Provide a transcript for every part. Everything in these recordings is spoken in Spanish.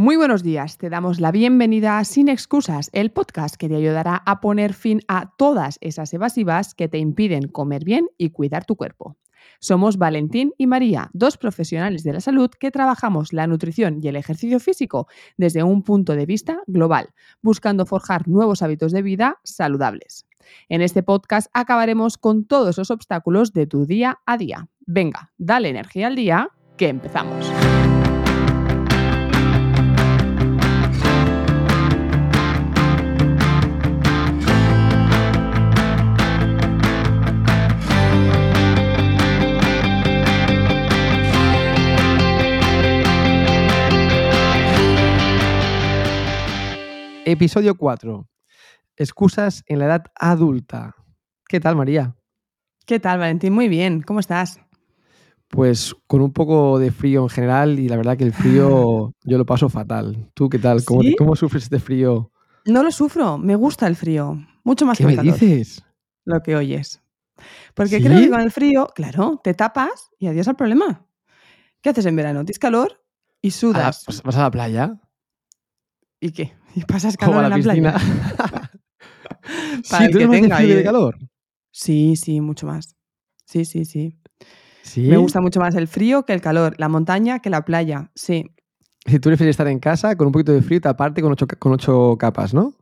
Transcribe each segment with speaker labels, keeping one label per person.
Speaker 1: Muy buenos días, te damos la bienvenida a Sin Excusas, el podcast que te ayudará a poner fin a todas esas evasivas que te impiden comer bien y cuidar tu cuerpo. Somos Valentín y María, dos profesionales de la salud que trabajamos la nutrición y el ejercicio físico desde un punto de vista global, buscando forjar nuevos hábitos de vida saludables. En este podcast acabaremos con todos los obstáculos de tu día a día. Venga, dale energía al día, que empezamos.
Speaker 2: Episodio 4. Excusas en la edad adulta. ¿Qué tal, María?
Speaker 1: ¿Qué tal, Valentín? Muy bien. ¿Cómo estás?
Speaker 2: Pues con un poco de frío en general y la verdad que el frío yo lo paso fatal. ¿Tú qué tal? ¿Cómo,
Speaker 1: ¿Sí?
Speaker 2: cómo sufres este frío?
Speaker 1: No lo sufro, me gusta el frío. Mucho más
Speaker 2: ¿Qué
Speaker 1: que
Speaker 2: me
Speaker 1: el calor,
Speaker 2: dices?
Speaker 1: lo que oyes. Porque
Speaker 2: ¿Sí?
Speaker 1: creo que con el frío, claro, te tapas y adiós al problema. ¿Qué haces en verano? Tienes calor y
Speaker 2: ¿A la-
Speaker 1: sudas.
Speaker 2: ¿Vas vas a la playa?
Speaker 1: ¿Y qué? ¿Y pasas
Speaker 2: ¿O a
Speaker 1: calor
Speaker 2: la
Speaker 1: en la
Speaker 2: piscina?
Speaker 1: playa? Para
Speaker 2: sí, ¿tú
Speaker 1: que tenga
Speaker 2: que de
Speaker 1: ahí-
Speaker 2: calor?
Speaker 1: Sí, sí, mucho más. Sí, sí, sí.
Speaker 2: Sí.
Speaker 1: Me gusta mucho más el frío que el calor, la montaña que la playa. Sí.
Speaker 2: Si tú prefieres estar en casa con un poquito de frío y taparte con ocho, con ocho capas, ¿no?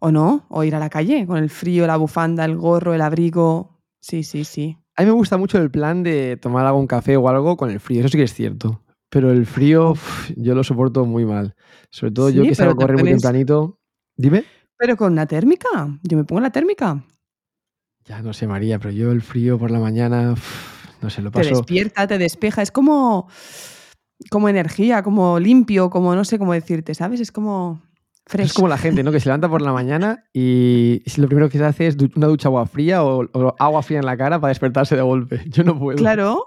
Speaker 1: ¿O no? O ir a la calle con el frío, la bufanda, el gorro, el abrigo. Sí, sí, sí.
Speaker 2: A mí me gusta mucho el plan de tomar algún café o algo con el frío, eso sí que es cierto. Pero el frío yo lo soporto muy mal. Sobre todo yo
Speaker 1: Sí,
Speaker 2: que
Speaker 1: pero
Speaker 2: salgo a
Speaker 1: te
Speaker 2: correr muy tempranito. Dime.
Speaker 1: Pero con una térmica. Yo me pongo la térmica.
Speaker 2: Ya no sé, María, pero yo el frío por la mañana, uf, no sé, lo
Speaker 1: Te
Speaker 2: paso.
Speaker 1: despierta, te despeja. Es como, como energía, como limpio, como no sé cómo decirte, ¿sabes? Es como fresh.
Speaker 2: Es como la gente, ¿no? Que se levanta por la mañana y lo primero que se hace es una ducha agua fría o, o agua fría en la cara para despertarse de golpe. Yo no puedo.
Speaker 1: Claro.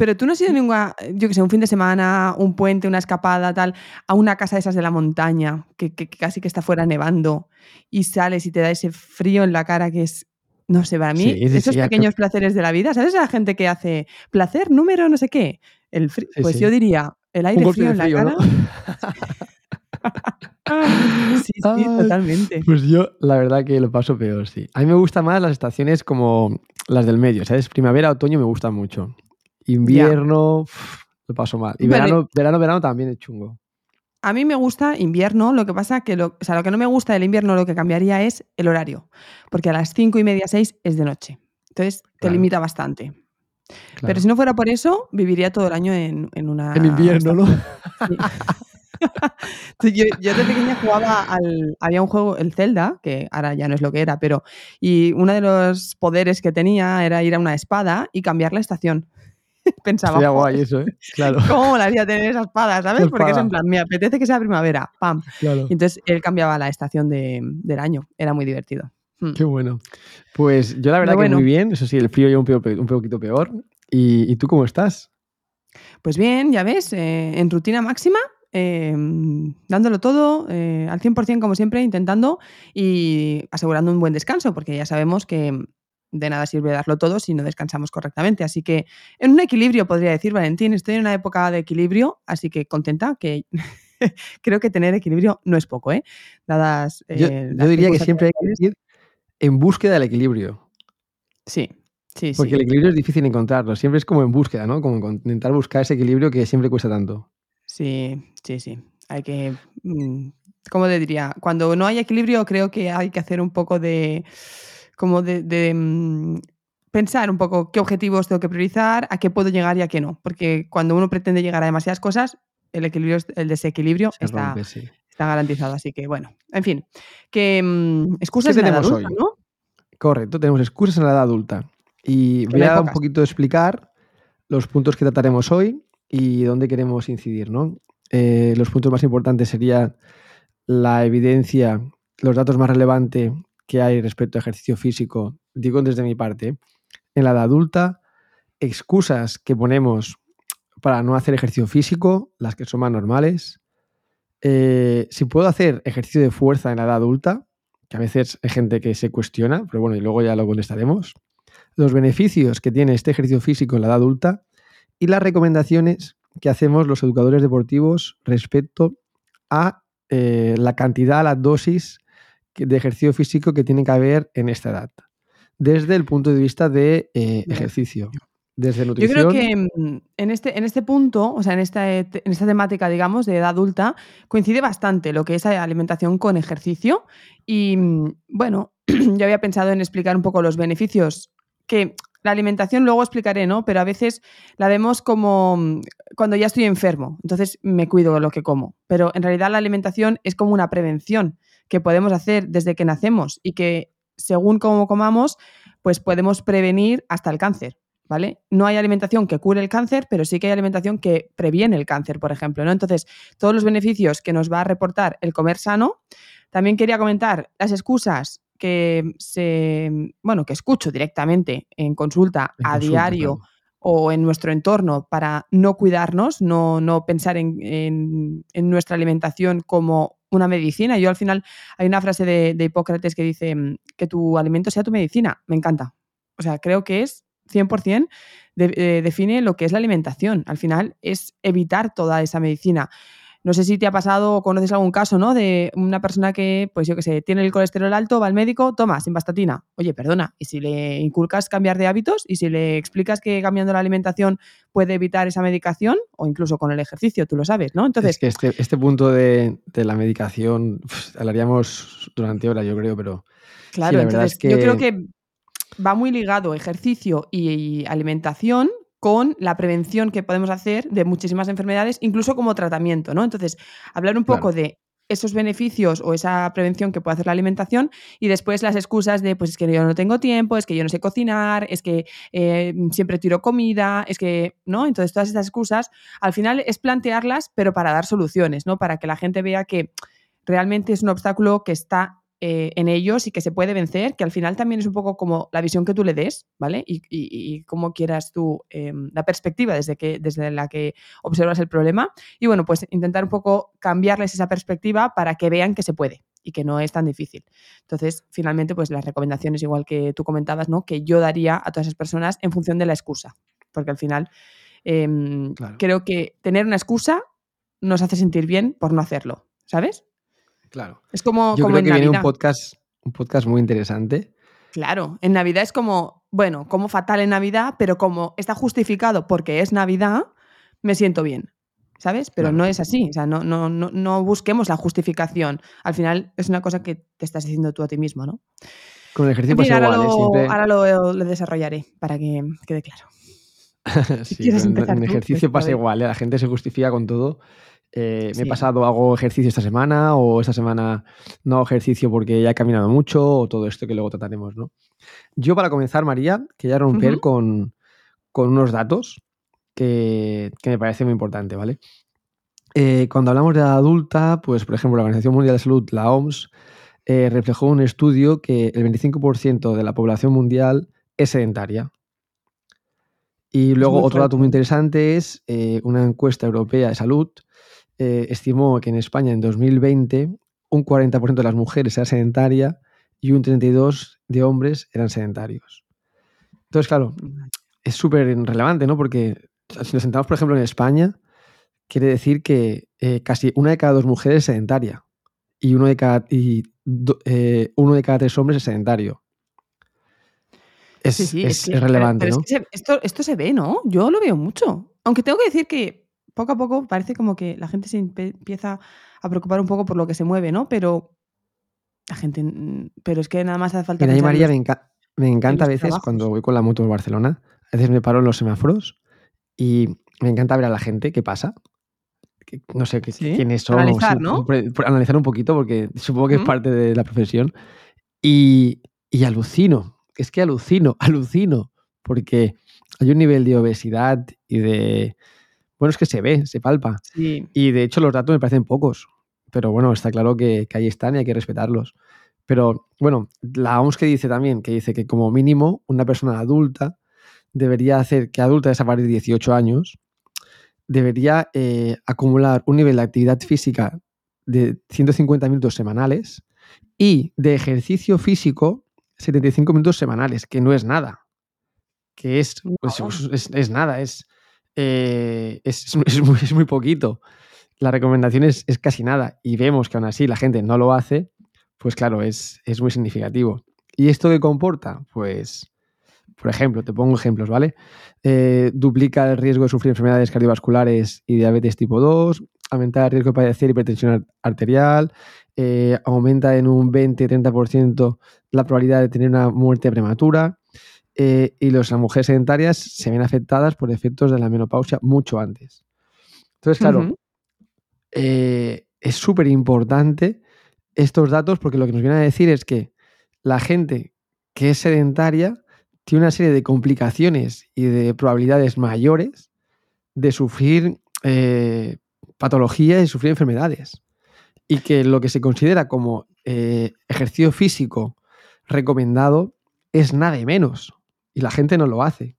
Speaker 1: Pero tú no has ido ninguna, yo que sé, un fin de semana, un puente, una escapada, tal, a una casa de esas de la montaña, que, que- que casi que está fuera nevando, y sales y te da ese frío en la cara que es, no sé, para mí,
Speaker 2: Sí,
Speaker 1: esos pequeños placeres de la vida, ¿sabes? La gente que hace placer número no sé qué. El
Speaker 2: Sí,
Speaker 1: pues
Speaker 2: sí.
Speaker 1: yo diría, el aire frío en la
Speaker 2: frío,
Speaker 1: cara.
Speaker 2: ¿no?
Speaker 1: sí, sí,
Speaker 2: Ay,
Speaker 1: totalmente.
Speaker 2: Pues yo, la verdad que lo paso peor, sí. A mí me gustan más las estaciones como las del medio, ¿sabes? Primavera, otoño me gustan mucho. Invierno, lo paso mal. Y
Speaker 1: Vale.
Speaker 2: verano, verano, verano también es chungo.
Speaker 1: A mí me gusta invierno, lo que pasa que lo, o sea, lo que no me gusta del invierno, lo que cambiaría es el horario, porque a las cinco y media, seis es de noche. Entonces te
Speaker 2: Claro.
Speaker 1: limita bastante.
Speaker 2: Claro.
Speaker 1: Pero si no fuera por eso, viviría todo el año en, en una.
Speaker 2: en invierno, ¿no?
Speaker 1: Sí. Yo, yo de pequeña jugaba al. Había un juego, el Zelda, que ahora ya no es lo que era, pero. Y uno de los poderes que tenía era ir a una espada y cambiar la estación. Pensaba,
Speaker 2: Sería
Speaker 1: "Joder,
Speaker 2: guay eso, ¿eh? Claro,
Speaker 1: ¿cómo molaría tener esa espada, ¿sabes? Porque es en plan, me apetece que sea primavera, pam.
Speaker 2: claro.
Speaker 1: Y entonces él cambiaba la estación de- del año. Era muy divertido. Hmm.
Speaker 2: Qué bueno. Pues yo la verdad que muy bien. Eso sí, el frío ya un, peo- un poquito peor. ¿Y, y tú cómo estás?
Speaker 1: Pues bien, ya ves, eh, en rutina máxima, eh, dándolo todo eh, al 100% como siempre, intentando y asegurando un buen descanso, porque ya sabemos que de nada sirve darlo todo si no descansamos correctamente. Así que en un equilibrio, podría decir, Valentín, estoy en una época de equilibrio, así que contenta que creo que tener equilibrio no es poco, ¿eh? Dadas...
Speaker 2: Yo,
Speaker 1: eh,
Speaker 2: yo diría que siempre hay que ir en búsqueda del equilibrio.
Speaker 1: Sí, sí,
Speaker 2: Porque
Speaker 1: sí.
Speaker 2: el equilibrio es difícil encontrarlo. Siempre es como en búsqueda, ¿no? Como en intentar buscar ese equilibrio que siempre cuesta tanto.
Speaker 1: Sí, sí, sí. Hay que, mm, ¿cómo te diría? Cuando no hay equilibrio, creo que hay que hacer un poco de, como de, de, mm, pensar un poco qué objetivos tengo que priorizar, a qué puedo llegar y a qué no. Porque cuando uno pretende llegar a demasiadas cosas, el equilibrio, el desequilibrio
Speaker 2: Se
Speaker 1: está,
Speaker 2: rompe, sí.
Speaker 1: está garantizado. Así que, bueno, en fin, que mm, excusas
Speaker 2: ¿Qué
Speaker 1: de la edad
Speaker 2: tenemos
Speaker 1: adulta,
Speaker 2: hoy?
Speaker 1: ¿no?
Speaker 2: Correcto, tenemos excusas en la edad adulta. Y voy a un poquito explicar los puntos que trataremos hoy y dónde queremos incidir, ¿no? Eh, los puntos más importantes serían la evidencia, los datos más relevantes que hay respecto a ejercicio físico, digo desde mi parte, en la edad adulta, excusas que ponemos para no hacer ejercicio físico, las que son más normales, eh, si puedo hacer ejercicio de fuerza en la edad adulta, que a veces hay gente que se cuestiona, pero bueno, y luego ya lo contestaremos, los beneficios que tiene este ejercicio físico en la edad adulta y las recomendaciones que hacemos los educadores deportivos respecto a eh, la cantidad, la dosis de ejercicio físico que tiene que haber en esta edad, desde el punto de vista de eh, ejercicio. Desde nutrición.
Speaker 1: Yo creo que mm, en este, en este punto, o sea, en esta, en esta temática, digamos, de edad adulta, coincide bastante lo que es alimentación con ejercicio. Y mm, bueno, yo había pensado en explicar un poco los beneficios que la alimentación luego explicaré, ¿no? Pero a veces la vemos como mm, cuando ya estoy enfermo, entonces me cuido de lo que como. Pero en realidad la alimentación es como una prevención que podemos hacer desde que nacemos y que según cómo comamos, pues podemos prevenir hasta el cáncer. ¿Vale? No hay alimentación que cure el cáncer, pero sí que hay alimentación que previene el cáncer, por ejemplo, ¿no? Entonces, todos los beneficios que nos va a reportar el comer sano. También quería comentar las excusas que se, bueno, que escucho directamente en consulta a diario o en nuestro entorno para no cuidarnos, no, no pensar en, nuestra alimentación como una medicina. Yo al final hay una frase de, Hipócrates que dice mm, que tu alimento sea tu medicina. Me encanta. O sea, creo que es 100% eh, define lo que es la alimentación. Al final es evitar toda esa medicina. No sé si te ha pasado o conoces algún caso, ¿no? De una persona que, pues yo qué sé, tiene el colesterol alto, va al médico, toma, sin bastatina. Oye, perdona, y si le inculcas cambiar de hábitos y si le explicas que cambiando la alimentación puede evitar esa medicación o incluso con el ejercicio, tú lo sabes, ¿no?
Speaker 2: Entonces. Es que este, este punto de, la medicación hablaríamos durante horas, yo creo, pero.
Speaker 1: Claro, entonces yo creo que va muy ligado ejercicio y alimentación con la prevención que podemos hacer de muchísimas enfermedades, incluso como tratamiento, ¿no? Entonces, hablar un poco de esos beneficios o esa prevención que puede hacer la alimentación y después las excusas de, pues es que yo no tengo tiempo, es que yo no sé cocinar, es que eh, siempre tiro comida, es que, ¿no? Entonces, todas estas excusas, al final es plantearlas, pero para dar soluciones, ¿no? Para que la gente vea que realmente es un obstáculo que está eh, en ellos y que se puede vencer, que al final también es un poco como la visión que tú le des, ¿vale? Y, y, cómo quieras tú, em, la perspectiva desde, que, desde la que observas el problema. Y bueno, pues intentar un poco cambiarles esa perspectiva para que vean que se puede y que no es tan difícil. Entonces, finalmente, pues las recomendaciones, igual que tú comentabas, ¿no? Que yo daría a todas esas personas en función de la excusa, porque al final em, creo que tener una excusa nos hace sentir bien por no hacerlo, ¿sabes?
Speaker 2: Claro.
Speaker 1: Es como,
Speaker 2: Yo
Speaker 1: creo
Speaker 2: que
Speaker 1: viene
Speaker 2: un podcast, un podcast muy interesante.
Speaker 1: Claro, en Navidad es como, bueno, como fatal en Navidad, pero como está justificado porque es Navidad, me siento bien. ¿Sabes? Pero no es así. O sea, no, no, no, no, busquemos la justificación. Al final es una cosa que te estás diciendo tú a ti mismo, ¿no?
Speaker 2: Con el ejercicio pasa
Speaker 1: ahora,
Speaker 2: igual,
Speaker 1: ¿eh? ahora lo, desarrollaré para que quede claro.
Speaker 2: sí, en, ejercicio pues, pasa igual, ¿eh? la gente se justifica con todo eh, me he pasado, hago ejercicio esta semana o esta semana no hago ejercicio porque ya he caminado mucho o todo esto que luego trataremos, ¿no? Yo para comenzar, María, quería romper con, unos datos que, me parece muy importante, ¿vale? Eh, cuando hablamos de adulta, pues por ejemplo la Organización Mundial de Salud, la OMS, eh, reflejó un estudio que el 25% de la población mundial es sedentaria. Y luego otro dato muy interesante es una encuesta europea de salud eh, estimó que en España en 2020 un 40% de las mujeres era sedentaria y un 32% de hombres eran sedentarios. Entonces, claro, es súper relevante, ¿no? Porque si nos sentamos, por ejemplo, en España, quiere decir que eh, casi una de cada dos mujeres es sedentaria y uno de cada, y, eh, uno de cada tres hombres es sedentario. Es, es, relevante, ¿no?
Speaker 1: esto, esto se ve, ¿no? Yo lo veo mucho. Aunque tengo que decir que poco a poco parece como que la gente se empieza a preocupar un poco por lo que se mueve, ¿no? Pero la gente, pero es que nada más hace falta...
Speaker 2: Mira, María, me, encanta a veces cuando voy con la moto en Barcelona, a veces me paro en los semáforos y me encanta ver a la gente qué pasa. No sé quiénes son.
Speaker 1: Analizar, ¿no?
Speaker 2: analizar un poquito porque supongo que es parte de la profesión. Y, y alucino, es que alucino, alucino, porque hay un nivel de obesidad y de bueno, es que se ve, se palpa. Y de hecho los datos me parecen pocos, pero bueno, está claro que, ahí están y hay que respetarlos. Pero bueno, la OMS que dice también, que dice que como mínimo una persona adulta debería hacer, que adulta es a partir de 18 años, debería eh, acumular un nivel de actividad física de 150 minutos semanales y de ejercicio físico 75 minutos semanales, que no es nada. Que es, pues, es, es nada, es, eh, es, muy, poquito. la recomendación es, casi nada y vemos que aún así la gente no lo hace, pues claro, es, es muy significativo. ¿Y esto qué comporta? Pues, por ejemplo, te pongo ejemplos, ¿vale? Eh, duplica el riesgo de sufrir enfermedades cardiovasculares y diabetes tipo 2, aumenta el riesgo de padecer hipertensión arterial, eh, aumenta en un 20-30% la probabilidad de tener una muerte prematura eh, y las mujeres sedentarias se ven afectadas por efectos de la menopausia mucho antes. Entonces, claro, eh, es súper importante estos datos porque lo que nos viene a decir es que la gente que es sedentaria tiene una serie de complicaciones y de probabilidades mayores de sufrir patologías y sufrir enfermedades. Y que lo que se considera como eh, ejercicio físico recomendado es nada de menos. Y la gente no lo hace.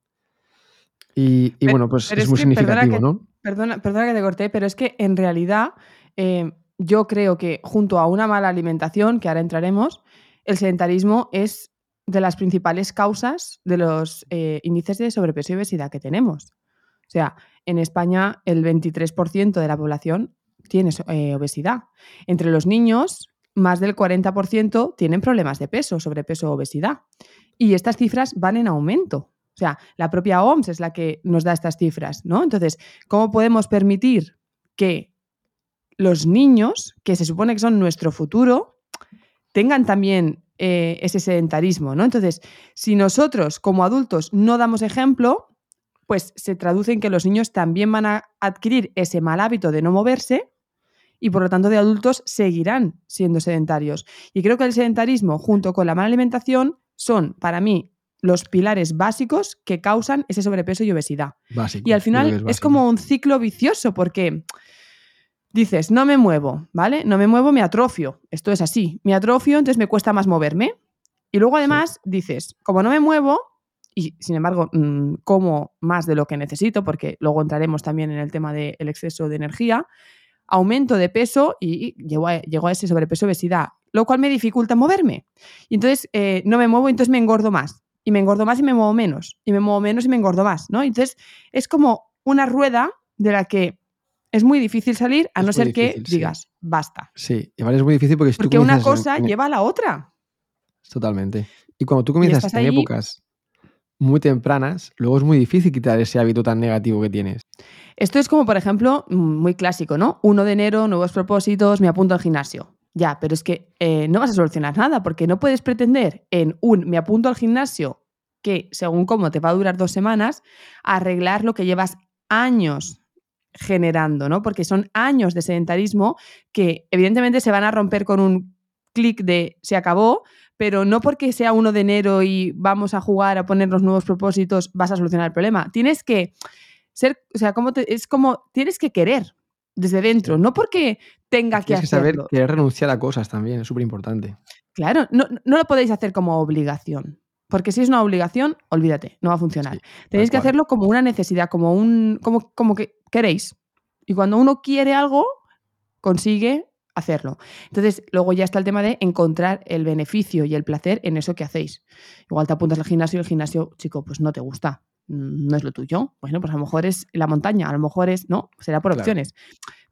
Speaker 2: Y, bueno, pues es, muy significativo, ¿no?
Speaker 1: Perdona, perdona, que te corté, pero es que en realidad eh, yo creo que junto a una mala alimentación, que ahora entraremos, el sedentarismo es de las principales causas de los eh, índices de sobrepeso y obesidad que tenemos. O sea, en España el 23% de la población tiene eh, obesidad. Entre los niños, más del 40% tienen problemas de peso, sobrepeso o obesidad. Y estas cifras van en aumento. O sea, la propia OMS es la que nos da estas cifras, ¿no? Entonces, ¿cómo podemos permitir que los niños, que se supone que son nuestro futuro, tengan también eh, ese sedentarismo, ¿no? Entonces, si nosotros como adultos no damos ejemplo, pues se traduce en que los niños también van a adquirir ese mal hábito de no moverse y por lo tanto de adultos seguirán siendo sedentarios. Y creo que el sedentarismo junto con la mala alimentación son para mí los pilares básicos que causan ese sobrepeso y obesidad. y al final es, como un ciclo vicioso porque dices, no me muevo, ¿vale? No me muevo, me atrofio. Esto es así. Me atrofio, entonces me cuesta más moverme. Y luego además dices, como no me muevo, y sin embargo mm, como más de lo que necesito, porque luego entraremos también en el tema del exceso de energía, aumento de peso y llego a, ese sobrepeso obesidad, lo cual me dificulta moverme. Y entonces eh, no me muevo, entonces me engordo más. Y me engordo más y me muevo menos. Y me muevo menos y me engordo más, ¿no? Entonces es como una rueda de la que es muy difícil salir a no ser que digas, basta.
Speaker 2: Sí, y es muy difícil porque,
Speaker 1: porque una cosa lleva a la otra.
Speaker 2: Totalmente. Y cuando tú comienzas en épocas muy tempranas, luego es muy difícil quitar ese hábito tan negativo que tienes.
Speaker 1: Esto es como, por ejemplo, mm, muy clásico, ¿no? 1 de enero, nuevos propósitos, me apunto al gimnasio. Ya, pero es que eh, no vas a solucionar nada porque no puedes pretender en un me apunto al gimnasio que, según cómo te va a durar dos semanas, arreglar lo que llevas años generando, ¿no? Porque son años de sedentarismo que evidentemente se van a romper con un clic de se acabó, pero no porque sea 1 de enero y vamos a jugar a poner los nuevos propósitos vas a solucionar el problema. Tienes que ser, o sea, como es como tienes que querer desde dentro, no porque tenga que hacerlo.
Speaker 2: Tienes que saber querer renunciar a cosas también, es súper importante.
Speaker 1: Claro, no, lo podéis hacer como obligación. Porque si es una obligación, olvídate, no va a funcionar. Tenéis que hacerlo como una necesidad, como un. como, como que queréis. Y cuando uno quiere algo, consigue hacerlo. Entonces, luego ya está el tema de encontrar el beneficio y el placer en eso que hacéis. Igual te apuntas al gimnasio y el gimnasio, chico, pues no te gusta, mm, no es lo tuyo. Bueno, pues a lo mejor es la montaña, a lo mejor es, no, será por opciones.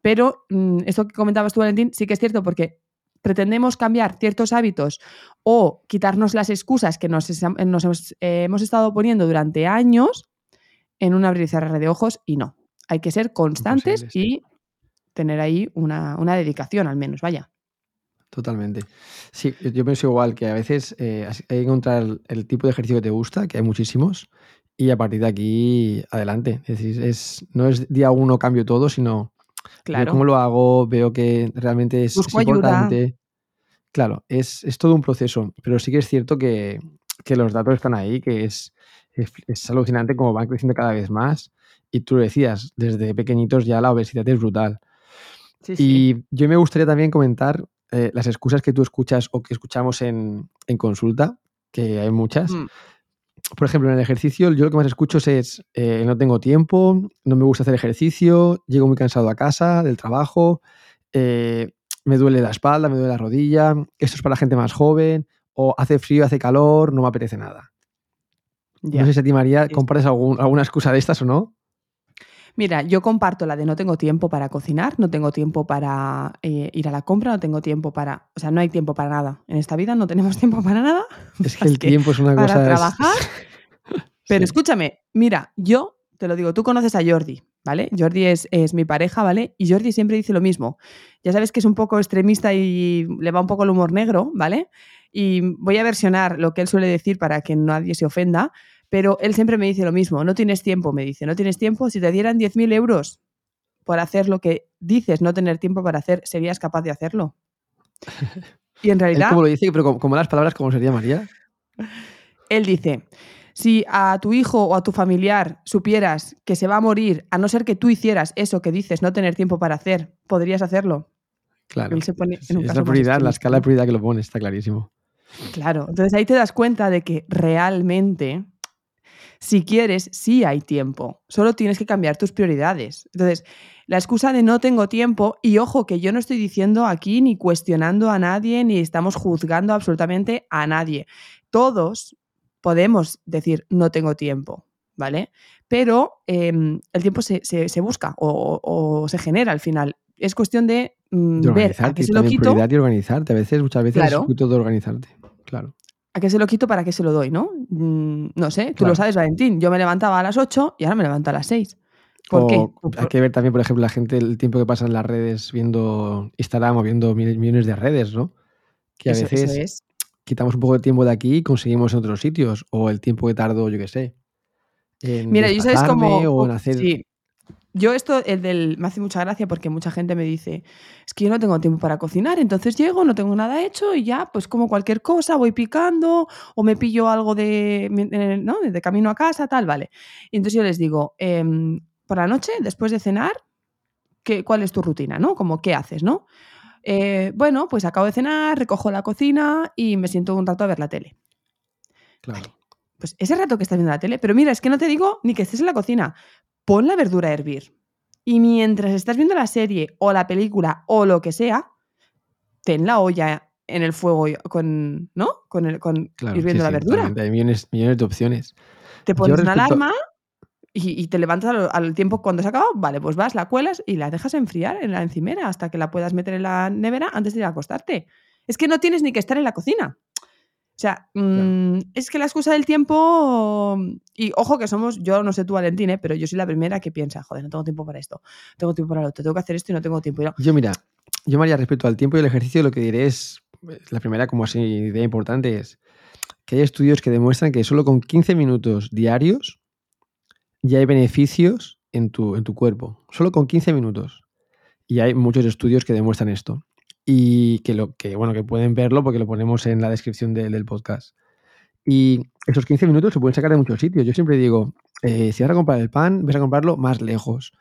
Speaker 1: Pero mm, esto que comentabas tú, Valentín, sí que es cierto porque pretendemos cambiar ciertos hábitos o quitarnos las excusas que nos, hemos, hemos, estado poniendo durante años en un abrir y cerrar de ojos y no. Hay que ser constantes y tener ahí una, dedicación al menos, vaya.
Speaker 2: Totalmente. Sí, yo pienso igual que a veces eh, hay que encontrar el, tipo de ejercicio que te gusta, que hay muchísimos, y a partir de aquí adelante. Es decir, es, no es día uno cambio todo, sino claro. cómo lo hago, veo que realmente es, importante. Claro, es, todo un proceso, pero sí que es cierto que, los datos están ahí, que es, es, es, alucinante cómo van creciendo cada vez más. Y tú lo decías, desde pequeñitos ya la obesidad es brutal y yo me gustaría también comentar eh, las excusas que tú escuchas o que escuchamos en, consulta, que hay muchas. Mm. Por ejemplo, en el ejercicio, yo lo que más escucho es eh, no tengo tiempo, no me gusta hacer ejercicio, llego muy cansado a casa del trabajo, eh, me duele la espalda, me duele la rodilla, esto es para gente más joven, o hace frío, hace calor, no me apetece nada. No sé si a ti, María, compares alguna excusa de estas o no.
Speaker 1: Mira, yo comparto la de no tengo tiempo para cocinar, no tengo tiempo para eh, ir a la compra, no tengo tiempo para. O sea, no hay tiempo para nada. En esta vida no tenemos tiempo para nada.
Speaker 2: Es que el tiempo es una
Speaker 1: para
Speaker 2: cosa. es-
Speaker 1: trabajar. Pero
Speaker 2: Sí.
Speaker 1: escúchame, mira, yo te lo digo, tú conoces a Jordi, ¿vale? Jordi es, es mi pareja, ¿vale? Y Jordi siempre dice lo mismo. Ya sabes que es un poco extremista y le va un poco el humor negro, ¿vale? Y voy a versionar lo que él suele decir para que nadie se ofenda, pero él siempre me dice lo mismo. No tienes tiempo, me dice, no tienes tiempo. Si te dieran 10.000 euros por hacer lo que dices no tener tiempo para hacer, ¿serías capaz de hacerlo? Y en realidad...
Speaker 2: como lo dice, pero como, como las palabras, ¿cómo sería María?
Speaker 1: Él dice, si a tu hijo o a tu familiar supieras que se va a morir, a no ser que tú hicieras eso que dices no tener tiempo para hacer, ¿podrías hacerlo?
Speaker 2: Claro.
Speaker 1: Él se pone en
Speaker 2: Sí,
Speaker 1: un
Speaker 2: es
Speaker 1: caso
Speaker 2: la prioridad, la escala de prioridad que lo pone, está clarísimo.
Speaker 1: Claro, entonces ahí te das cuenta de que realmente, si quieres, sí hay tiempo, solo tienes que cambiar tus prioridades. Entonces, la excusa de no tengo tiempo, y ojo que yo no estoy diciendo aquí ni cuestionando a nadie, ni estamos juzgando absolutamente a nadie. Todos podemos decir no tengo tiempo, ¿vale? Pero em, el tiempo se, se- se busca o, se genera al final. Es cuestión de, mm,
Speaker 2: De
Speaker 1: ver a qué se lo quito.
Speaker 2: prioridad y organizarte. A veces, muchas veces es
Speaker 1: Claro.
Speaker 2: poquito de organizarte. Claro.
Speaker 1: ¿A qué se lo quito para qué se lo doy, no? Mm, no sé, tú
Speaker 2: Claro.
Speaker 1: lo sabes, Valentín. Yo me levantaba a las 8 y ahora me levanto a las 6. ¿Por
Speaker 2: o
Speaker 1: qué?
Speaker 2: Hay
Speaker 1: Por-
Speaker 2: que ver también, por ejemplo, la gente, el tiempo que pasa en las redes viendo Instagram o viendo mil- millones de redes, ¿no? Que a
Speaker 1: eso, eso
Speaker 2: veces
Speaker 1: es.
Speaker 2: quitamos un poco de tiempo de aquí y conseguimos en otros sitios. O el tiempo que tardo, yo qué sé, en
Speaker 1: Mira, yo sabes como.
Speaker 2: o en hacer...
Speaker 1: Sí. Yo esto, el del. Me hace mucha gracia porque mucha gente me dice, es que yo no tengo tiempo para cocinar, entonces llego, no tengo nada hecho y ya, pues como cualquier cosa, voy picando o me pillo algo de, ¿no? de camino a casa, tal, vale. Y entonces yo les digo, em, por la noche, después de cenar, ¿qué, ¿cuál es tu rutina? ¿no? Como, ¿qué haces? ¿no? Eh, bueno, pues acabo de cenar, recojo la cocina y me siento un rato a ver la tele.
Speaker 2: Claro.
Speaker 1: Pues ese rato que estás viendo la tele, pero mira, es que no te digo ni que estés en la cocina, pon la verdura a hervir. Y mientras estás viendo la serie o la película o lo que sea, ten la olla en el fuego con, ¿no? Con, el, con
Speaker 2: Claro,
Speaker 1: hirviendo
Speaker 2: sí,
Speaker 1: la
Speaker 2: sí,
Speaker 1: verdura.
Speaker 2: Hay millones, millones de opciones.
Speaker 1: Te pones una alarma y, y te levantas al, al tiempo cuando se acaba, vale, pues vas, la cuelas y la dejas enfriar en la encimera hasta que la puedas meter en la nevera antes de ir a acostarte. Es que no tienes ni que estar en la cocina. O sea, mm, es que la excusa del tiempo. Y ojo que somos, yo no sé tú, Valentín, ¿eh? pero yo soy la primera que piensa, joder, no tengo tiempo para esto, no tengo tiempo para lo otro, tengo que hacer esto y no tengo tiempo. No.
Speaker 2: Yo, mira, yo, María, respecto al tiempo y el ejercicio, lo que diré es, la primera como así idea importante es que hay estudios que demuestran que solo con 15 minutos diarios ya hay beneficios en tu, en tu cuerpo. Solo con 15 minutos. Y hay muchos estudios que demuestran esto. Y que, lo, que, bueno, que pueden verlo porque lo ponemos en la descripción de- del podcast. Y esos 15 minutos se pueden sacar de muchos sitios. Yo siempre digo, eh, si vas a comprar el pan, vas a comprarlo más lejos.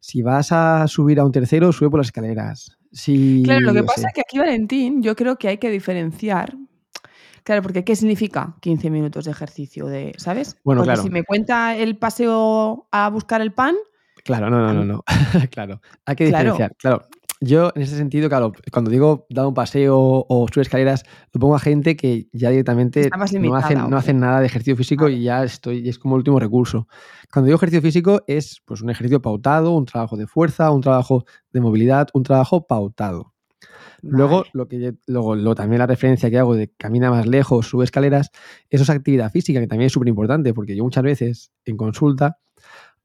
Speaker 2: Si vas a subir a un tercero, sube por las escaleras. Si,
Speaker 1: Claro, lo que pasa
Speaker 2: sé,
Speaker 1: es que aquí, Valentín, yo creo que hay que diferenciar. Claro, porque ¿qué significa 15 minutos de ejercicio? De, ¿Sabes?
Speaker 2: Bueno,
Speaker 1: porque
Speaker 2: claro.
Speaker 1: si me cuenta el paseo a buscar el pan,
Speaker 2: Claro, no, no, no, no. claro. Hay que
Speaker 1: Claro.
Speaker 2: diferenciar. Claro. Yo, en ese sentido, claro, cuando digo dar un paseo o subir escaleras, lo pongo a gente que ya directamente no hacen, no
Speaker 1: ok.
Speaker 2: hacen nada de ejercicio físico y ya estoy, y es como el último recurso. Cuando digo ejercicio físico es pues un ejercicio pautado, un trabajo de fuerza, un trabajo de movilidad, un trabajo pautado. Luego, lo que yo- luego, lo- también la referencia que hago de camina más lejos, sube escaleras, eso es actividad física, que también es súper importante, porque yo muchas veces en consulta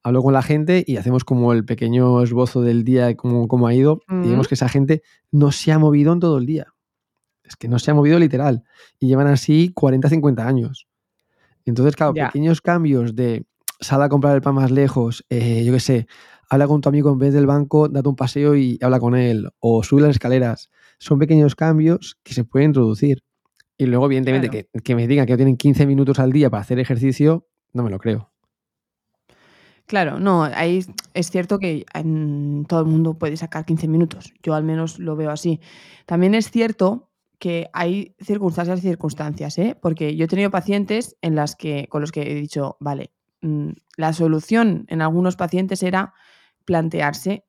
Speaker 2: hablo con la gente y hacemos como el pequeño esbozo del día, cómo, cómo ha ido, y vemos que esa gente no se ha movido en todo el día. Es que no se ha movido literal. Y llevan así 40, 50 años. Entonces, claro, pequeños cambios de sal a comprar el pan más lejos, eh, yo qué sé, habla con tu amigo en vez del banco, date un paseo y habla con él, o sube las escaleras. Son pequeños cambios que se pueden introducir. Y luego, evidentemente,
Speaker 1: Claro.
Speaker 2: que, que me digan que tienen 15 minutos al día para hacer ejercicio, no me lo creo.
Speaker 1: Claro, no, ahí es cierto que en todo el mundo puede sacar 15 minutos. Yo al menos lo veo así. También es cierto que hay circunstancias y circunstancias, ¿eh? Porque yo he tenido pacientes en las que, con los que he dicho, vale, mm, la solución en algunos pacientes era plantearse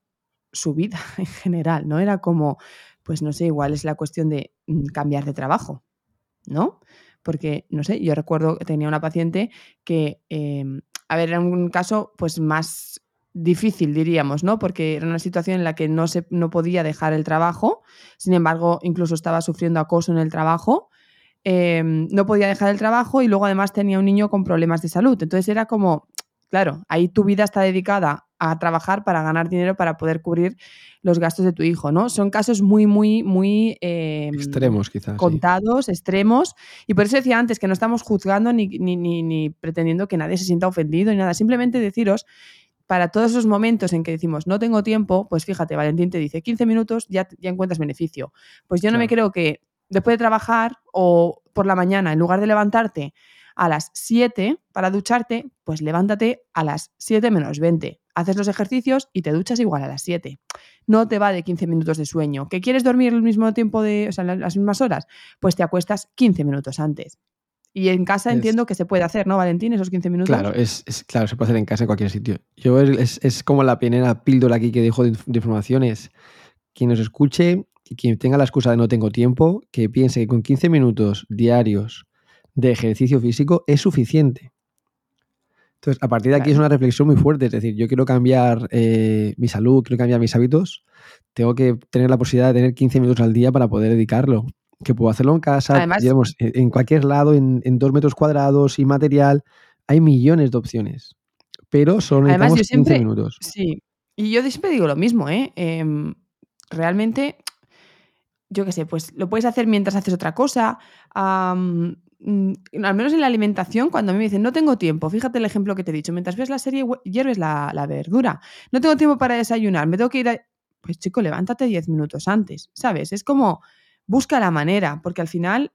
Speaker 1: su vida en general, ¿no? Era como, pues no sé, igual es la cuestión de mm, cambiar de trabajo, ¿no? Porque, no sé, yo recuerdo que tenía una paciente que, eh, a ver, era un caso pues más difícil, diríamos, ¿no? Porque era una situación en la que no, se, no podía dejar el trabajo, sin embargo, incluso estaba sufriendo acoso en el trabajo, em, no podía dejar el trabajo y luego además tenía un niño con problemas de salud. Entonces era como, claro, ahí tu vida está dedicada a trabajar para ganar dinero para poder cubrir los gastos de tu hijo, ¿no? Son casos muy, muy, muy...
Speaker 2: Em, extremos, quizás.
Speaker 1: Contados, extremos. Y por eso decía antes que no estamos juzgando ni, ni, ni pretendiendo que nadie se sienta ofendido ni nada. Simplemente deciros para todos esos momentos en que decimos no tengo tiempo, pues fíjate, Valentín te dice 15 minutos, ya, ya encuentras beneficio. Pues yo no me creo que después de trabajar o por la mañana, en lugar de levantarte a las 7 para ducharte, pues levántate a las 7 menos 20. Haces los ejercicios y te duchas igual a las 7. No te va de 15 minutos de sueño. ¿Que quieres dormir el mismo tiempo de, o sea, las mismas horas? Pues te acuestas 15 minutos antes. Y en casa entiendo que se puede hacer, ¿no, Valentín? Esos 15 minutos.
Speaker 2: Claro, es, claro, se puede hacer en casa en cualquier sitio. Yo es, como la primera píldora aquí que dejo de, informaciones. Quien nos escuche y quien tenga la excusa de no tengo tiempo, que piense que con 15 minutos diarios de ejercicio físico es suficiente. Entonces, a partir de aquí es una reflexión muy fuerte. Es decir, yo quiero cambiar eh, mi salud, quiero cambiar mis hábitos. Tengo que tener la posibilidad de tener 15 minutos al día para poder dedicarlo que puedo hacerlo en casa, digamos, en cualquier lado, en, dos metros cuadrados y material. Hay millones de opciones, pero solo necesitamos 15 minutos.
Speaker 1: Sí, y yo siempre digo lo mismo, ¿eh? Em, realmente, yo qué sé, pues lo puedes hacer mientras haces otra cosa. Al menos en la alimentación, cuando a mí me dicen, no tengo tiempo, fíjate el ejemplo que te he dicho, mientras ves la serie, hierves la, la verdura, no tengo tiempo para desayunar, me tengo que ir a... Pues chico, levántate 10 minutos antes, ¿sabes? Es como busca la manera, porque al final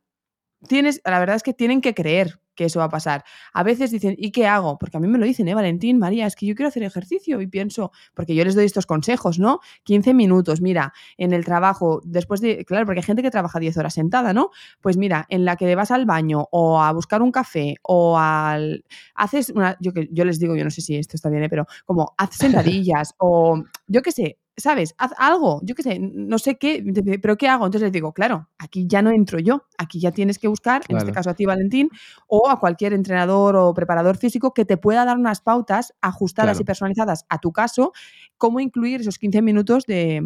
Speaker 1: tienes, la verdad es que tienen que creer que eso va a pasar. A veces dicen, ¿y qué hago? Porque a mí me lo dicen, ¿eh, Valentín, María? Es que yo quiero hacer ejercicio y pienso, porque yo les doy estos consejos, ¿no? 15 minutos, mira, en el trabajo, después de, claro, porque hay gente que trabaja 10 horas sentada, ¿no? Pues mira, en la que vas al baño o a buscar un café o al... Haces una, yo, que, yo les digo, yo no sé si esto está bien, ¿eh? pero como haz sentadillas o yo qué sé, ¿sabes? Haz algo, yo qué sé, no sé qué, pero ¿qué hago? Entonces les digo, claro, aquí ya no entro yo, aquí ya tienes que buscar, en este caso a ti, Valentín, o a cualquier entrenador o preparador físico que te pueda dar unas pautas ajustadas y personalizadas a tu caso, cómo incluir esos 15 minutos de,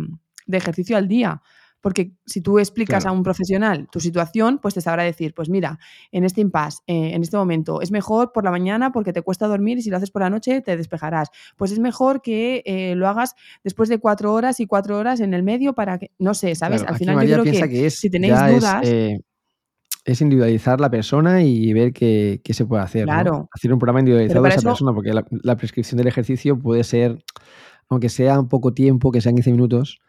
Speaker 1: de ejercicio al día. Porque si tú explicas a un profesional tu situación, pues te sabrá decir, pues mira, en este impasse, eh, en este momento, es mejor por la mañana porque te cuesta dormir y si lo haces por la noche te despejarás. Pues es mejor que eh, lo hagas después de cuatro horas y cuatro horas en el medio para que, no sé, ¿sabes? Al final yo creo que, si tenéis dudas...
Speaker 2: Eh, es, individualizar la persona y ver qué, se puede hacer. Claro. Hacer un programa individualizado de esa persona, porque la, la prescripción del ejercicio puede ser, aunque sea un poco tiempo, que sean 15 minutos,